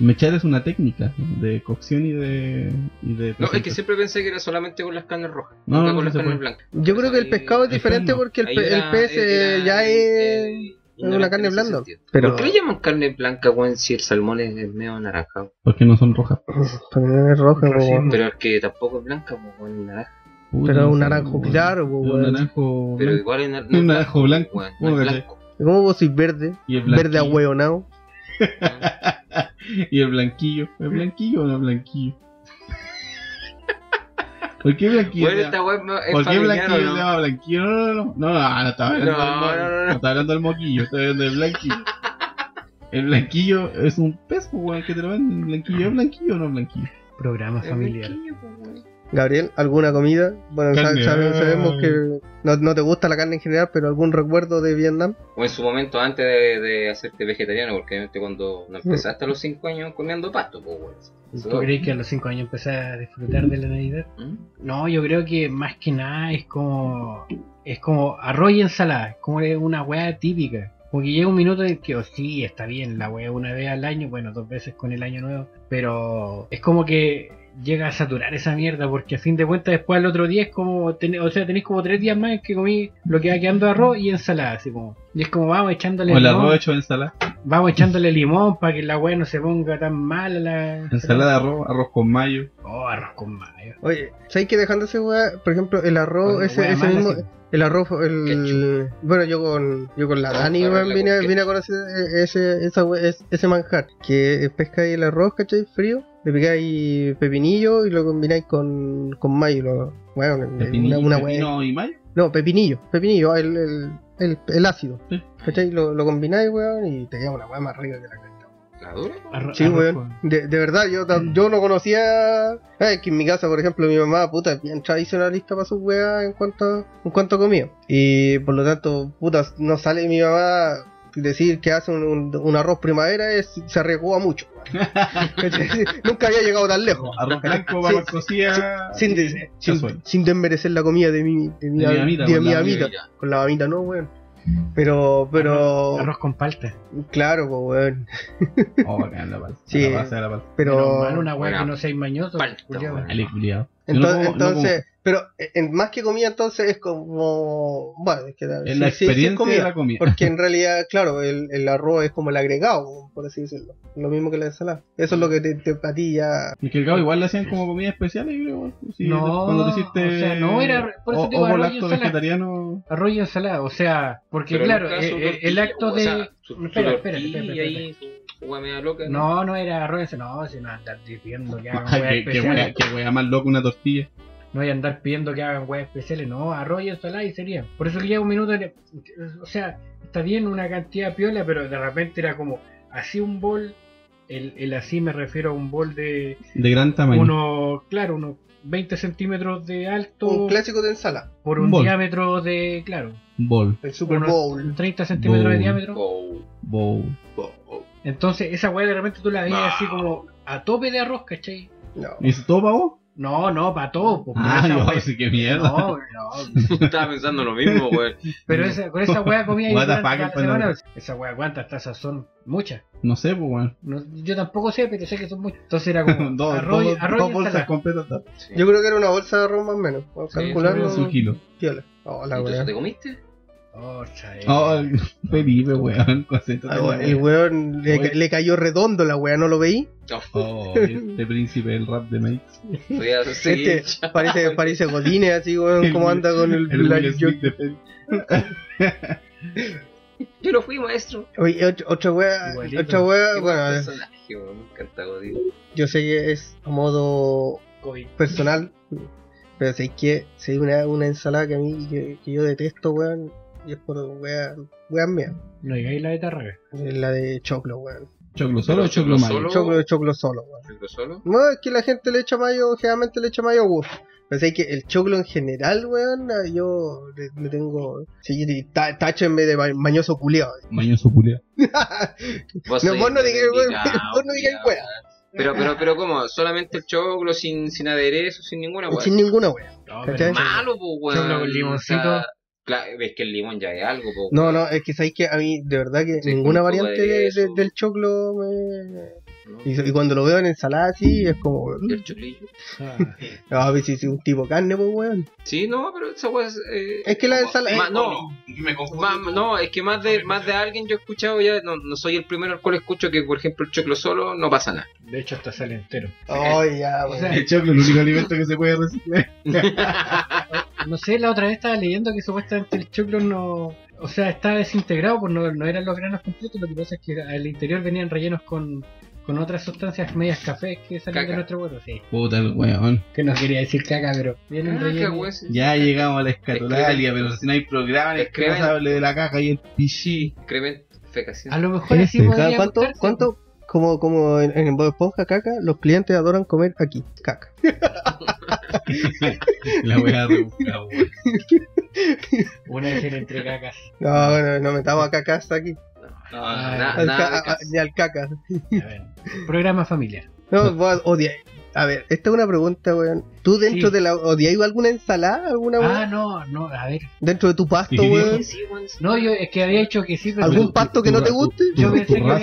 Mechar es una técnica de cocción y de. Y de No, es que siempre pensé que era solamente con las carnes rojas. No, nunca no, con no las se carnes blancas. Yo creo que el pescado es diferente porque el, era- pez eh, era- ya es. eh, una carne blanda. Pero- ¿Por qué le llaman carne blanca, weón, si el salmón es es medio naranjado? Porque no son rojas. Pero no es roja, weón. Pero es que tampoco es blanca, pues, weón, naranja. Puta, Pero no un naranjo weón. claro, Es Un weón. naranjo. Pero igual es nar- Un es naranjo blanco. weón, no ¿Cómo es blanco. ¿Cómo vos sois verde? Y Verde ahueonado. y el blanquillo. ¿Es blanquillo o no es blanquillo? ¿Por qué blanquillo? Bueno, esta llama- weón es ¿Por qué blanquillo ¿o se no? llama blanquillo? No, no, no. No, no, no estaba hablando, No, del, no, no, no. estaba hablando del moquillo. Estaba hablando del blanquillo. El blanquillo es un pez, pues, weón, que te lo venden. ¿El blanquillo es blanquillo o no blanquillo? Programa familiar. blanquillo, pues. Gabriel, ¿alguna comida? Bueno, sa- Carne, sabe- ah. sabemos que no, no te gusta la carne en general, pero algún recuerdo de Vietnam. O en su momento antes de, de hacerte vegetariano, porque obviamente cuando no empezaste a los 5 años comiendo pasto, pues, weón. Eso- ¿Tú crees que a los 5 años empecé a disfrutar de la Navidad? ¿Mm? No, yo creo que más que nada es como. Es como arroz y ensalada. Es como una weá típica. Porque llega un minuto en que, oh, sí, está bien, la weá una vez al año, bueno, dos veces con el año nuevo. Pero es como que llega a saturar esa mierda, porque a fin de cuentas después al otro día es como. ten- o sea, tenéis como tres días más que comí lo que va quedando arroz y ensalada, así como. Y es como vamos echándole O el limón, arroz hecho de ensalada. vamos echándole limón para que la weá no se ponga tan mala la Ensalada de arroz, arroz con mayo. Oh, arroz con mayo. Oye, ¿sabes que dejándose weá? Por ejemplo, el arroz, ese, mismo. El arroz, el. Bueno, yo con, yo con la Dani vine, con vine a conocer ese, esa, ese manjar. Que pescáis el arroz, ¿cachai? Frío. Le picáis pepinillo y lo combináis con, con mayo. Lo, bueno, Pepinillo, una, una weá- pepino y mayo. No, pepinillo, pepinillo, el, el, el, el ácido. Sí. ¿Cachai? Lo, lo combináis, weón, y te queda una weá más rica que la Sí, weón. De, de verdad, yo, yo no conocía. Eh, que en mi casa, por ejemplo, mi mamá, puta, es bien tradicionalista para sus weas en cuanto, en cuanto a comida. Y por lo tanto, puta, no sale mi mamá decir que hace un, un- un arroz primavera, es, se arriesgó a mucho. Nunca había llegado tan lejos. Arroz blanco, Sí, papas cocidas. Sin, de- sin, casual. sin desmerecer la comida de mi, de mi, De mi mamita, de con mi la mamita. Ya. Con la mamita, no, weón. Pero, pero, Arroz con palta. claro, pues, weón. Oh, que anda pal. Sí. A la base de la pal. Pero, Menos mal, una weá Buena que no seáis mañoso. palta, culiao. Entonces, No como- no entonces pero en, más que comida, entonces es como. Bueno, es que como- sí, es la sí, sí, experiencia comida, de la comida. Porque en realidad, claro, el, el arroz es como el agregado, por así decirlo. Lo mismo que la ensalada. Eso es lo que te, te a ti ya. Y que el cabo igual le hacían como comida especial, creo. Sí, No, cuando te hiciste. o sea, no era- por eso o- digo arroz y ensalada. vegetariano. Arroz y ensalada, o sea, porque Pero claro, nunca su eh, eh, el acto o de. sea, su, su Espera, espera, tortilla espera, espera, media loca. No, no era arroz no, si no andar pidiendo que hagan weas que, especiales. que wea más loco una tortilla. No hay andar pidiendo que hagan weas especiales, no, arroz y ensalada y sería. Por eso que lleva un minuto, o sea, está bien una cantidad piola, pero de repente era como así un bol, el, el así me refiero a un bol de De gran tamaño. unos, claro, unos 20 centímetros de alto Un clásico de ensalada. por un diámetro de, claro, Bol. El Super Bowl. 30 centímetros de Bowl. diámetro. Oh, Bowl. Entonces, esa weá de repente tú la veías No. así como a tope de arroz, ¿cachai? No. ¿Y todo para vos? No, no, para todo. pues, Ah, no, sí, qué mierda. No, no. Estaba pensando lo mismo, güey. Pero esa, con esa weá comía el semana. Esa weá, ¿cuántas tazas son? Muchas. No sé, pues, weón. No- yo tampoco sé, pero sé que son muchas. Entonces era como dos, arroz, y- dos- arroz dos y bolsas completas. Yo creo que era una bolsa de arroz más o menos. A Sí, Un kilo. Piola. Oh, la ¿Entonces weá. te comiste? Oh. Oh, el Felipe, weón. Ah, El weón le, le cayó redondo la weá, ¿no lo veí? Oh, este príncipe del rap de seguir. Este parece, parece Godine así, weón, como anda con el, El la- yo-. Yo lo fui, maestro. Oye, otra, weá, Igualito. otra weá, bueno, buen eh, personaje, yo sé que es a modo COVID. personal, pero sé que si una, una ensalada que a mí, que, que yo detesto, weón, y es por weá, weá mía, No digáis la de tarraga. la de choclo, weón. ¿Choclo solo o choclo solo. Choclo choclo solo, weón. ¿Choclo solo? No, es que la gente le echa mayo, generalmente le echa mayo yogur. Pero sé que el choclo en general, weón, ah, yo le, le tengo. Sí, tá- táchenme de ma- mañoso culiao. Mañoso culiao. Vos No, vos no digáis, weón, vos no digáis, weón. Pero, pero, pero, ¿cómo? ¿Solamente el choclo sin, sin aderezo, sin ninguna weá? Sin ninguna wea. No, Malo, pues, weón. Choclo con limoncito. Claro, ves que el limón ya es algo, pues. No, no, es que sabéis que a mí, de verdad, que Sí, ninguna un poco variante de de- del choclo me. ¿No? Y, y cuando lo veo en ensalada así, es como. El choclillo. Ah, No, a ver si es un tipo carne, pues weón. Sí, no, pero esa weá es. eh, Es que la ensalada- más- no, Me confundo. más- no, es que más de, más de alguien yo he escuchado ya, no, no soy el primero al cual escucho que, por ejemplo, el choclo solo no pasa nada. de hecho, hasta sale entero. Ay, ya, O weón. sea, El choclo, el único alimento que se puede reciclar. No sé, la otra vez estaba leyendo que supuestamente el choclo no. O sea, estaba desintegrado, pues no, no eran los granos completos. Lo que pasa es que al interior venían rellenos con, con otras sustancias medias cafés que salen Caca. de nuestro huevo. Sí, Puta el weón. que no quería decir caca, pero vienen Ah, rellenos. Ya llegamos a la escatolalia, pero si no hay programa, es que hable de la caca y el pichí. Excremento, fecación. A lo mejor así podría ¿Cuánto, gustarse, cuánto, como, como en, en Bob Esponja, caca, los clientes adoran comer aquí, caca. La weá pues. Una vez entre cacas. No, no, no metamos a cacas aquí. No, Ah, na- Al nada ca- de a- caso. ni al caca. A ver, programa familiar. No, vos odiáis. A ver, esta es una pregunta, weón. ¿Tú dentro Sí. de la odiáis alguna ensalada? ¿Alguna? Ah, no, no, a ver. Dentro de tu pasto, Sí, weón. Sí. No, yo es que había dicho que sí, pero. ¿Algún pasto que tu- no te guste? tu- Yo pensé que me iba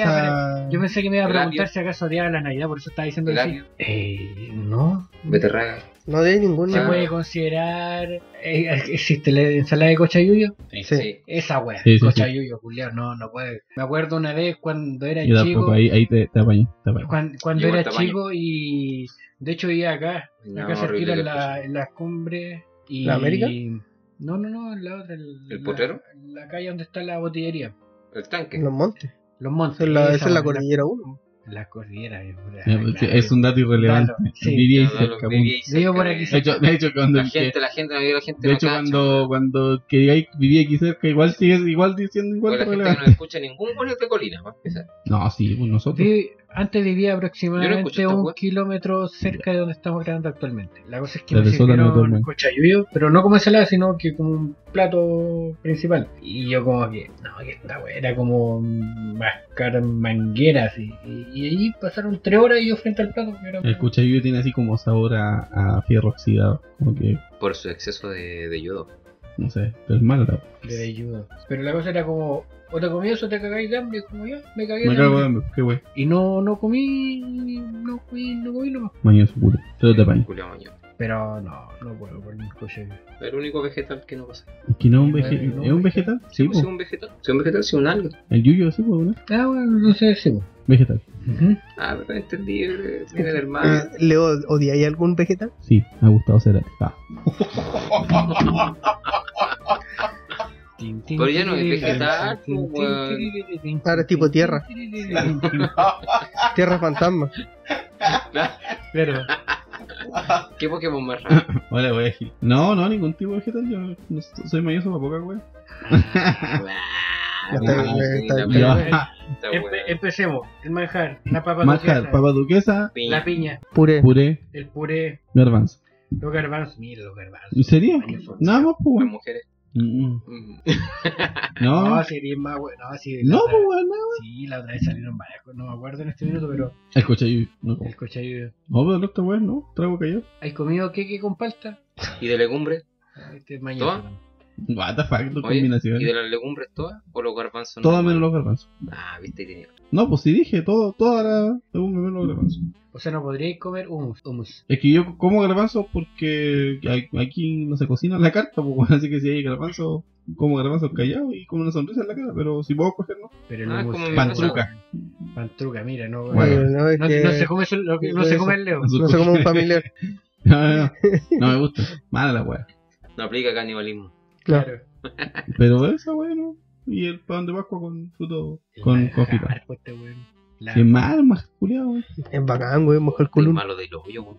a Yo pensé que me iba a preguntar si acaso odiaba la Navidad, por eso estaba diciendo que sí. Eh, no. beterraga. No Se ninguna. Claro. puede considerar. eh, ¿Existe la ensalada de cochayuyo? Sí. Sí. Esa wea, Sí, sí, sí. cochayuyo, Julián, no, no puede. Me acuerdo una vez cuando era Yo chico. tampoco, ahí, ahí te, te apañé. Te apañé. Cuando, cuando era tamaño. chico y. De hecho, iba acá, No, acá cerquita horrible en, que la, en las cumbres. Y... ¿La América? No, no, no, en la otra. el- ¿El la- potrero? La, calle donde está la botillería. El tanque. En los montes. Los montes. Esa es la, esa esa es la wea, cordillera 1. La cordillera. es un dato irrelevante. Sí. Vivía no, cerca. por aquí. De hecho, de hecho, cuando La el que- gente, la gente, la gente de no hecho cacha, cuando, cuando quería vivía aquí cerca, igual sigues igual diciendo igual la gente que no escucha ningún es de colina. No, sí, pues nosotros. Antes vivía no aproximadamente un kilómetro cerca de donde estamos grabando actualmente. La cosa es que Desde me de sirvieron Tormenta. cochayuyo, pero no como ensalada, sino que como un plato principal. Y yo como que, no, que esta wea era como mascar mangueras. Y, y, y ahí pasaron tres horas y yo frente al plato. era- El cuchillo tiene así como sabor a, a fierro oxidado. Como que, Por su exceso de, de yodo. no sé, pero es malo. la- de ayuda. Pero la cosa era como, o te comías o te cagáis de hambre. Como yo, me cagué Me de cago de hambre. qué wey. Y no, no comí, no comí, no comí nomás. Mañoso puro. Pero te paño. Julio Mañón. Pero no, no puedo con el cochayuyo. El único vegetal que no pasa. Es que no es un, Bueno, vege- no, ¿es un vegetal? Sí, pues, pues. es un vegetal. Si es un vegetal, si es un alga. El yuyo, sí, pues, ¿no? Ah, bueno, no sé si. Vegetal. Ah, pero entendí. eh, Viene del Eh, mar. Leo, ¿odiáis algún vegetal? Sí, me ha gustado ser ah. Pero ya no es vegetal, pues. Ahora es tipo tierra. Tierra fantasma. Pero, ¿Qué Pokémon más raro? Hola, wey. No, no, ningún tipo de vegetal. Yo no soy mañoso para poca, wey. Empecemos. El manjar, la papa Manjar, duquesa, papa duquesa, Piña. la piña, Puré. puré, el puré, garbanzo. los garbanzos. Mira los garbanzos. ¿En serio? Nada más, pues, Las mujeres. Mm, Mm. No, No, sería más bueno. No, sí, no, la pues, otra- wey, no. Sí, la otra vez salieron varias cosas. No me acuerdo en este minuto, pero El cuchillo, no. el cochayuyo. No, pero el otro, wey, no. Traigo cayó. ¿Has comido queque con palta? ¿Y de legumbres? Este es mañana. What the fuck, tu Oye, combinación. ¿Y de las legumbres todas? ¿O los garbanzos? Todas menos los garbanzos. Ah, viste, tenía. No, pues sí dije, todo, toda la. Según menos los garbanzos. O sea, no podríais comer hummus. hummus. Es que yo como garbanzos porque hay- aquí no se cocina la carta, pues bueno, así que si hay garbanzos, como garbanzos callados y con una sonrisa en la cara, pero si puedo coger, no. Pero el Ah, hummus. como Pantruca. Pantruca, mira, no. Bueno. no, es no, que no se come no se come el Leo. no sé como un familiar. No, no, no, no me gusta. Mala la wea. No aplica canibalismo. Claro. Pero esa wea no. Y el pan de Pascua con fruto, El con cojita. pues, este Qué mal, más culiado. Es bacán, güey, mojar Estoy culún. malo del hoyo, weón.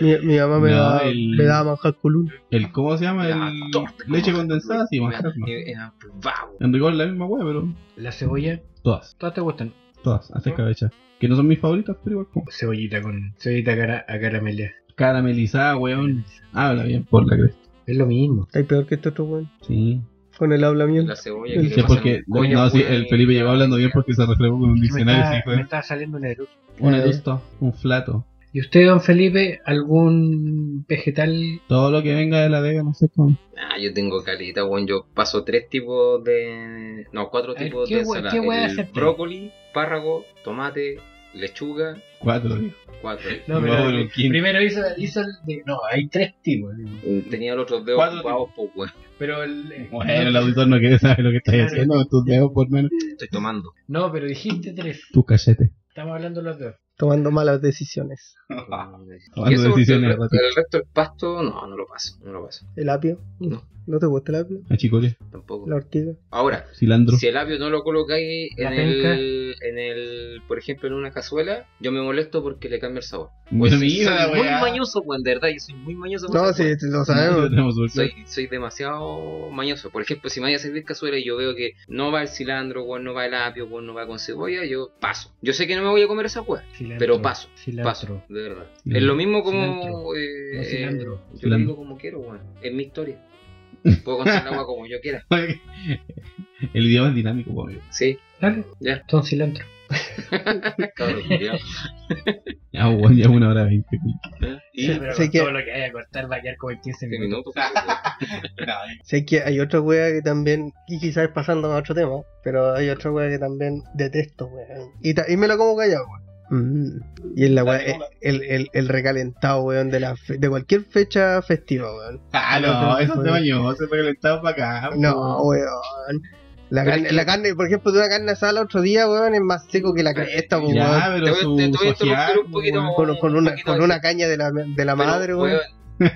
Mi, mi mamá me, No, daba, el- me daba manjar culún. El, ¿cómo se llama? El torta, leche condensada, sí, manjar, no. En rigor la misma wea, pero La cebolla, todas, todas te gustan. todas, hasta escabecha. Que no son mis favoritas, pero igual como. Cebollita con cebollita cara, a. Caramelizada, weón. Habla bien por la cresta. Es lo mismo. Hay peor que este otro, güey. Sí. Con el habla bien. La cebolla que Sí, porque, collo, no, sí, weón, el Felipe llegó hablando bien porque se reflejó con un Me diccionario, está, sí, me está saliendo un eructo. Un Eh. erusto, un flato. ¿Y usted, don Felipe, algún vegetal? Todo lo que venga de la vega, no sé cómo. Ah, yo tengo calita, weón. Yo paso tres tipos de. No, cuatro ver, tipos ¿qué de ensalada. El brócoli, párrago, tomate, lechuga, Cuatro, cuatro. Primero hizo, hizo el de, No, hay tres tipos. Tenía los otros dedos Cuatro ocupados, pues. Pero el. Bueno, el auditor no quiere saber lo que estás Claro. haciendo con tus dedos, por menos. Estoy tomando. No, pero dijiste tres. Tus cachetes. Estamos hablando de los dos. Tomando malas decisiones. Tomando decisiones el resto del pasto, no, no lo paso. No lo paso. El apio. No. ¿No te gusta el apio? Achicoria, Tampoco. La ortiga. Ahora, cilantro. si el apio no lo colocáis La en el, en el, por ejemplo, en una cazuela, yo me molesto porque le cambia el sabor. Mira, Pues soy, la muy mañoso, weón, de verdad, yo soy muy mañoso. No, esa sí, lo sabemos. Soy, soy demasiado mañoso. Por ejemplo, si me vaya a servir cazuela y yo veo que no va el cilantro, no va el apio, weón, no va con cebolla, yo paso. Yo sé que no me voy a comer esa Cilantro. pero paso. Cilantro. Paso, de verdad. Cilantro. Es lo mismo como. Cilantro. eh, No, cilantro. eh, yo Cilantro. digo como quiero, weón. Es mi historia. Puedo contar el agua como yo quiera. El idioma es dinámico, pues, amigo. Sí, Dale, ya. son cilantro. Cabrón. Ya, weón, ya una hora veinte. Y Sí, pero sé con que- todo lo que haya a cortar va a quedar como en 15 15 minutos. minutos. pues, Sé que hay otra wea que también, y quizás pasando a otro tema, pero hay otra wea que también detesto, weón. Y, ta- y me lo como callado, weón. Mm. Y es la el, el, el recalentado, weón, de, la fe- de cualquier fecha festiva, weón. Ah, no, eso se bañó, se recalentaba para acá. No, weón. La carne, la carne, por ejemplo, de una carne asada el otro día, weón, es más seco que la cresta, weón. Ya, Te pero voy- su te- te voy a interrumpir sojear, un poquito. weón. Con, con una, un poquito con una caña de la, de la Pero, madre, weón. weón,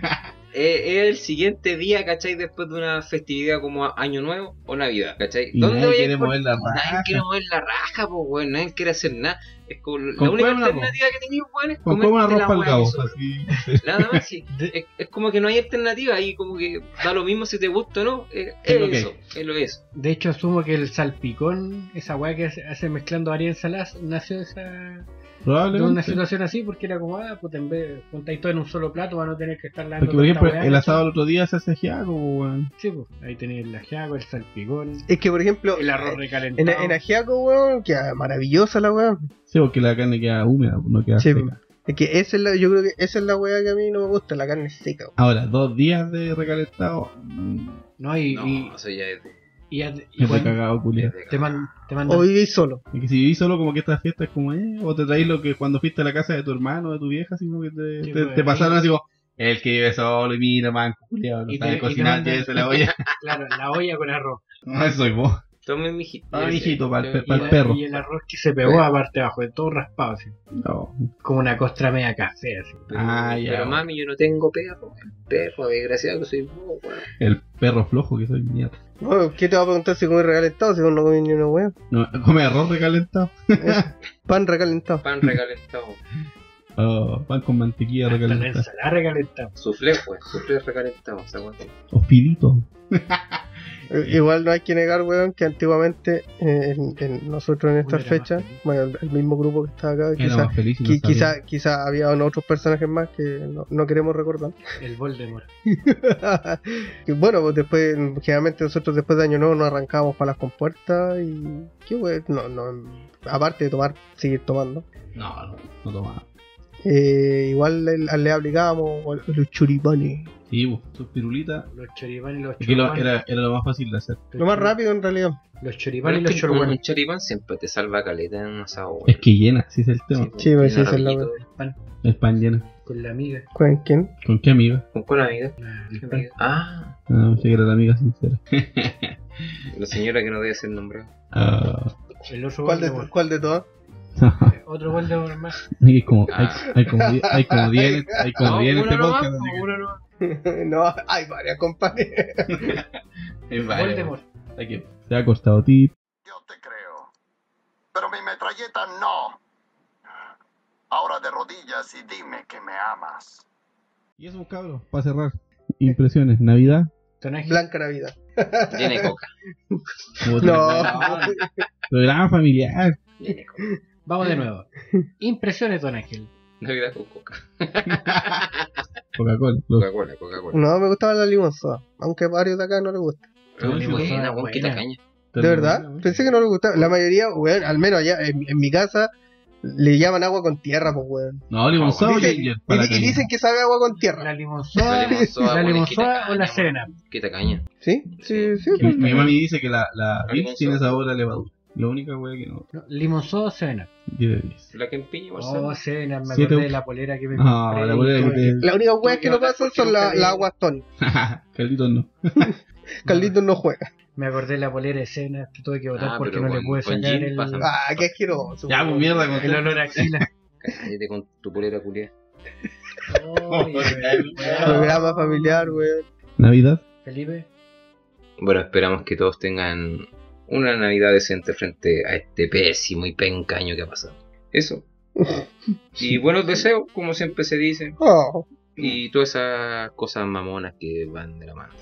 es el siguiente día, ¿cachai? Después de una festividad como Año Nuevo o Navidad, ¿cachai? Y nadie quiere mover la Nadie raja. quiere mover la raja, pues, weón. Nadie quiere hacer nada. Es como la única comer alternativa que tenéis, weón, es como una ropa al cabo. Así. Nada más, sí. Es, es como que no hay alternativa ahí, como que da lo mismo si te gusta o no. Es, Es es lo que eso, es lo es. De hecho, asumo que el salpicón, esa weá que hace, hace mezclando varias ensaladas, nació de, esa, de una Probablemente. situación así, porque era como, ah, puta, en vez juntáis todo en un solo plato, van a tener que estar Porque, por ejemplo, el asado el otro día se hace ajiaco, weón. Sí, pues, ahí tenéis el ajiaco, el salpicón, Es que, por ejemplo, el arroz en, recalentado. en ajiaco, weón, queda maravillosa la weón. Sí, porque la carne queda húmeda, no queda Sí, seca. Es que esa es la, yo creo que esa es la weá que a mí no me gusta, la carne seca. weón. Ahora, dos días de recalentado. mm, No, y, No, y, eso ya es de, y, y Es de cuando cagado, es te, man- te mandan O vivís solo. Y que si vivís solo, como que esta fiesta es como, eh, o te traís lo que cuando fuiste a la casa de tu hermano, de tu vieja, así como que te, Sí, te, pues, te pasaron así como, el que vive solo y mira, man, culiao, no Y sabe cocinar, llévese la olla. Claro, la olla con arroz. No, eso soy vos. Tomen, mijito. Ah, mijito, pe- Y, pa'l la- perro. y el arroz que se pegó aparte abajo, de todo raspado, así. No. Como una costra media café, así. Pero, Ah, ya, pero mami, yo no tengo perro. El perro, desgraciado que soy vos, weón. El perro flojo que soy mierda. No, ¿Qué te va a preguntar si comí recalentado si vos no comí ni una weá? No, come arroz recalentado. Pan recalentado. Pan recalentado. Oh, pan con mantequilla Hasta la recalentado. ensalada recalentada. Suflé, pues. Suflé recalentado, ¿se aguanta? Hospidito. Eh, Igual no hay que negar, weón, que antiguamente eh, en, en nosotros en estas fechas, bueno, el, el mismo grupo que está acá, Era quizá, más feliz y no qui- sabía. quizá, quizá había otros personajes más que no, no queremos recordar. El Voldemort. y bueno, pues después, generalmente nosotros después de Año Nuevo nos arrancábamos para las compuertas y. ¿Qué weón? No, no, aparte de tomar, seguir tomando. No, no, no tomaba. Eh, igual le, le aplicábamos los churipanes. Sí, pues, sus pirulitas. Los choripanes y los Es que lo- chorguanes. era, era lo más fácil de hacer. Lo más rápido en realidad. Los Pero choripanes y es los que un, choripán siempre te salva caleta en un asado, weón. Es que llena, sí es el tema. Sí, pues, sí, esa es la rapidito. Pan El pan llena. con la amiga. ¿Con quién? ¿Con qué amiga? ¿Con cuál amiga? La- ¿Qué el amiga? Ah, Ah, pensé que era la amiga sincera. la señora que no debe ser nombrada. Ah. El otro ¿Cuál de, Voldemort. cuál de todas? Otro Voldemort más. hay como, hay, hay como 10 hay como 10 hay como No, 10 en uno este nomás, podcast. así No, uno no. no, hay varias varias, Voldemort. hay que- Se ha costado ti. Yo te creo. Pero mi metralleta no. Ahora de rodillas y dime que me amas. Y eso, cabrón, para cerrar. Impresiones, Navidad. Blanca Navidad. De coca. No. Programa familiar. Vamos de nuevo. Impresiones, Don Ángel. Navidad con coca. Coca-Cola. Coca-Cola, Coca-Cola. No, me gustaba la limonzoa. Aunque a varios de acá no les gusta. Buena, buena, qué buena. tacaña. ¿De verdad? Pensé que no les gustaba. La mayoría, weón, al menos allá en, en mi casa, le llaman agua con tierra, pues, weón. No, limonzado o ginger. y, caña. dicen que sabe agua con tierra. La La limonzoa. limonzoa, la qué o la cena. weón. Qué tacaña. ¿Sí? Sí, sí. Mi, mi mami dice que la, la La tiene sabor a levadura. La única wea que no. No, limonzoa o cena. 10 de 10. La que empiña, Oh, Marcelo. cena. Me Siete acordé de la polera que me Ah, compré la polera que te- Las únicas weas que no pasan son la- las aguas Tony. Carlitos no. Carlitos no juega. Me acordé de la polera de cena que tuve que votar Ah, porque no le con- pude con sacar jean el, pasan. Ah, qué asqueroso. Ya, pues mierda, con el olor a axila. Cállate con tu polera culiada. Weón. Programa familiar, weón. Navidad. Felipe. Bueno, esperamos que todos tengan una Navidad decente frente a este pésimo y penca año que ha pasado. Eso. Y buenos deseos, como siempre se dice. Oh, Y todas esas cosas mamonas que van de la mano.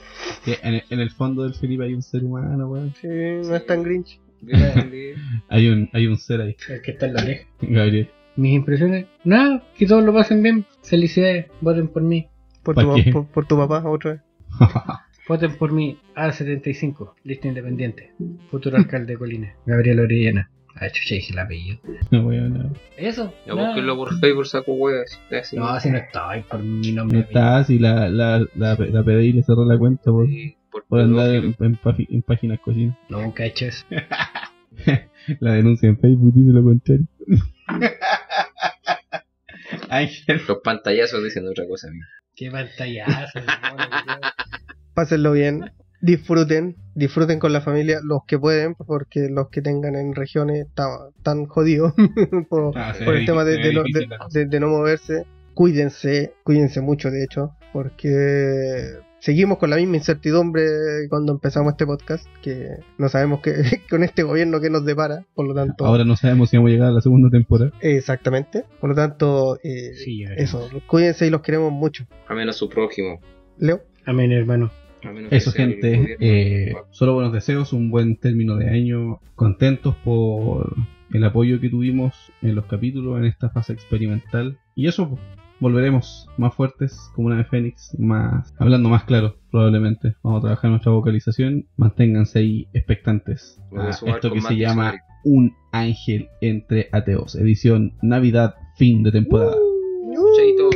Que En, en el fondo del Felipe hay un ser humano, weón. sí, no es tan grinch. Hay un, hay un ser ahí. El que está en la oreja. Gabriel. Mis impresiones. Nada, que todos lo pasen bien. Felicidades. Voten por mí. Por ¿Pa tu, por, por tu papá, otra vez. Voten por mí. A75. Lista independiente. Futuro alcalde de Colina. Gabriel Orellana. Ah, chucha, dije el apellido. no, weón, no. Eso. Ya nada. búsquenlo por Facebook, saco huevas. Así. No, si no estaba por mi No nombre. está así, la, la, la, la PDI le cerró la cuenta por, Sí, por por andar en, en, en páginas cochinas. Nunca he hecho eso. La denuncia en Facebook dice lo contrario. Ángel. Los pantallazos dicen otra cosa. amigo. Qué pantallazo. Pásenlo bien. Disfruten, disfruten con la familia los que pueden, porque los que tengan en regiones ta- tan jodidos por, Ah, por el tema de, de no, de- de- de no moverse. Cuídense, cuídense mucho, de hecho. porque seguimos con la misma incertidumbre cuando empezamos este podcast, que no sabemos que con este gobierno que nos depara, por lo tanto... Ahora no sabemos si vamos a llegar a la segunda temporada. Exactamente, por lo tanto, eh, Sí, eso, cuídense y los queremos mucho. Amén a su prójimo. Leo, Amén, hermano. Eso, gente. eh, solo buenos deseos, un buen término de año. Contentos por el apoyo que tuvimos en los capítulos en esta fase experimental. Y eso, pues, volveremos más fuertes, como una de Fénix, más hablando más claro, probablemente. Vamos a trabajar nuestra vocalización. Manténganse ahí expectantes a esto que se llama. Un Ángel entre Ateos, edición Navidad, fin de temporada. Chaitos.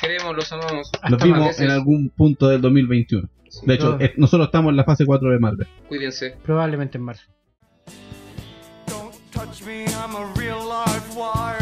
Queremos, los amamos. Los Más vimos en algún punto del 2021. Sí. De hecho, No. eh, nosotros estamos en la fase 4 de Marvel. Cuídense. Probablemente en marzo. Don't touch me, I'm a real live wire.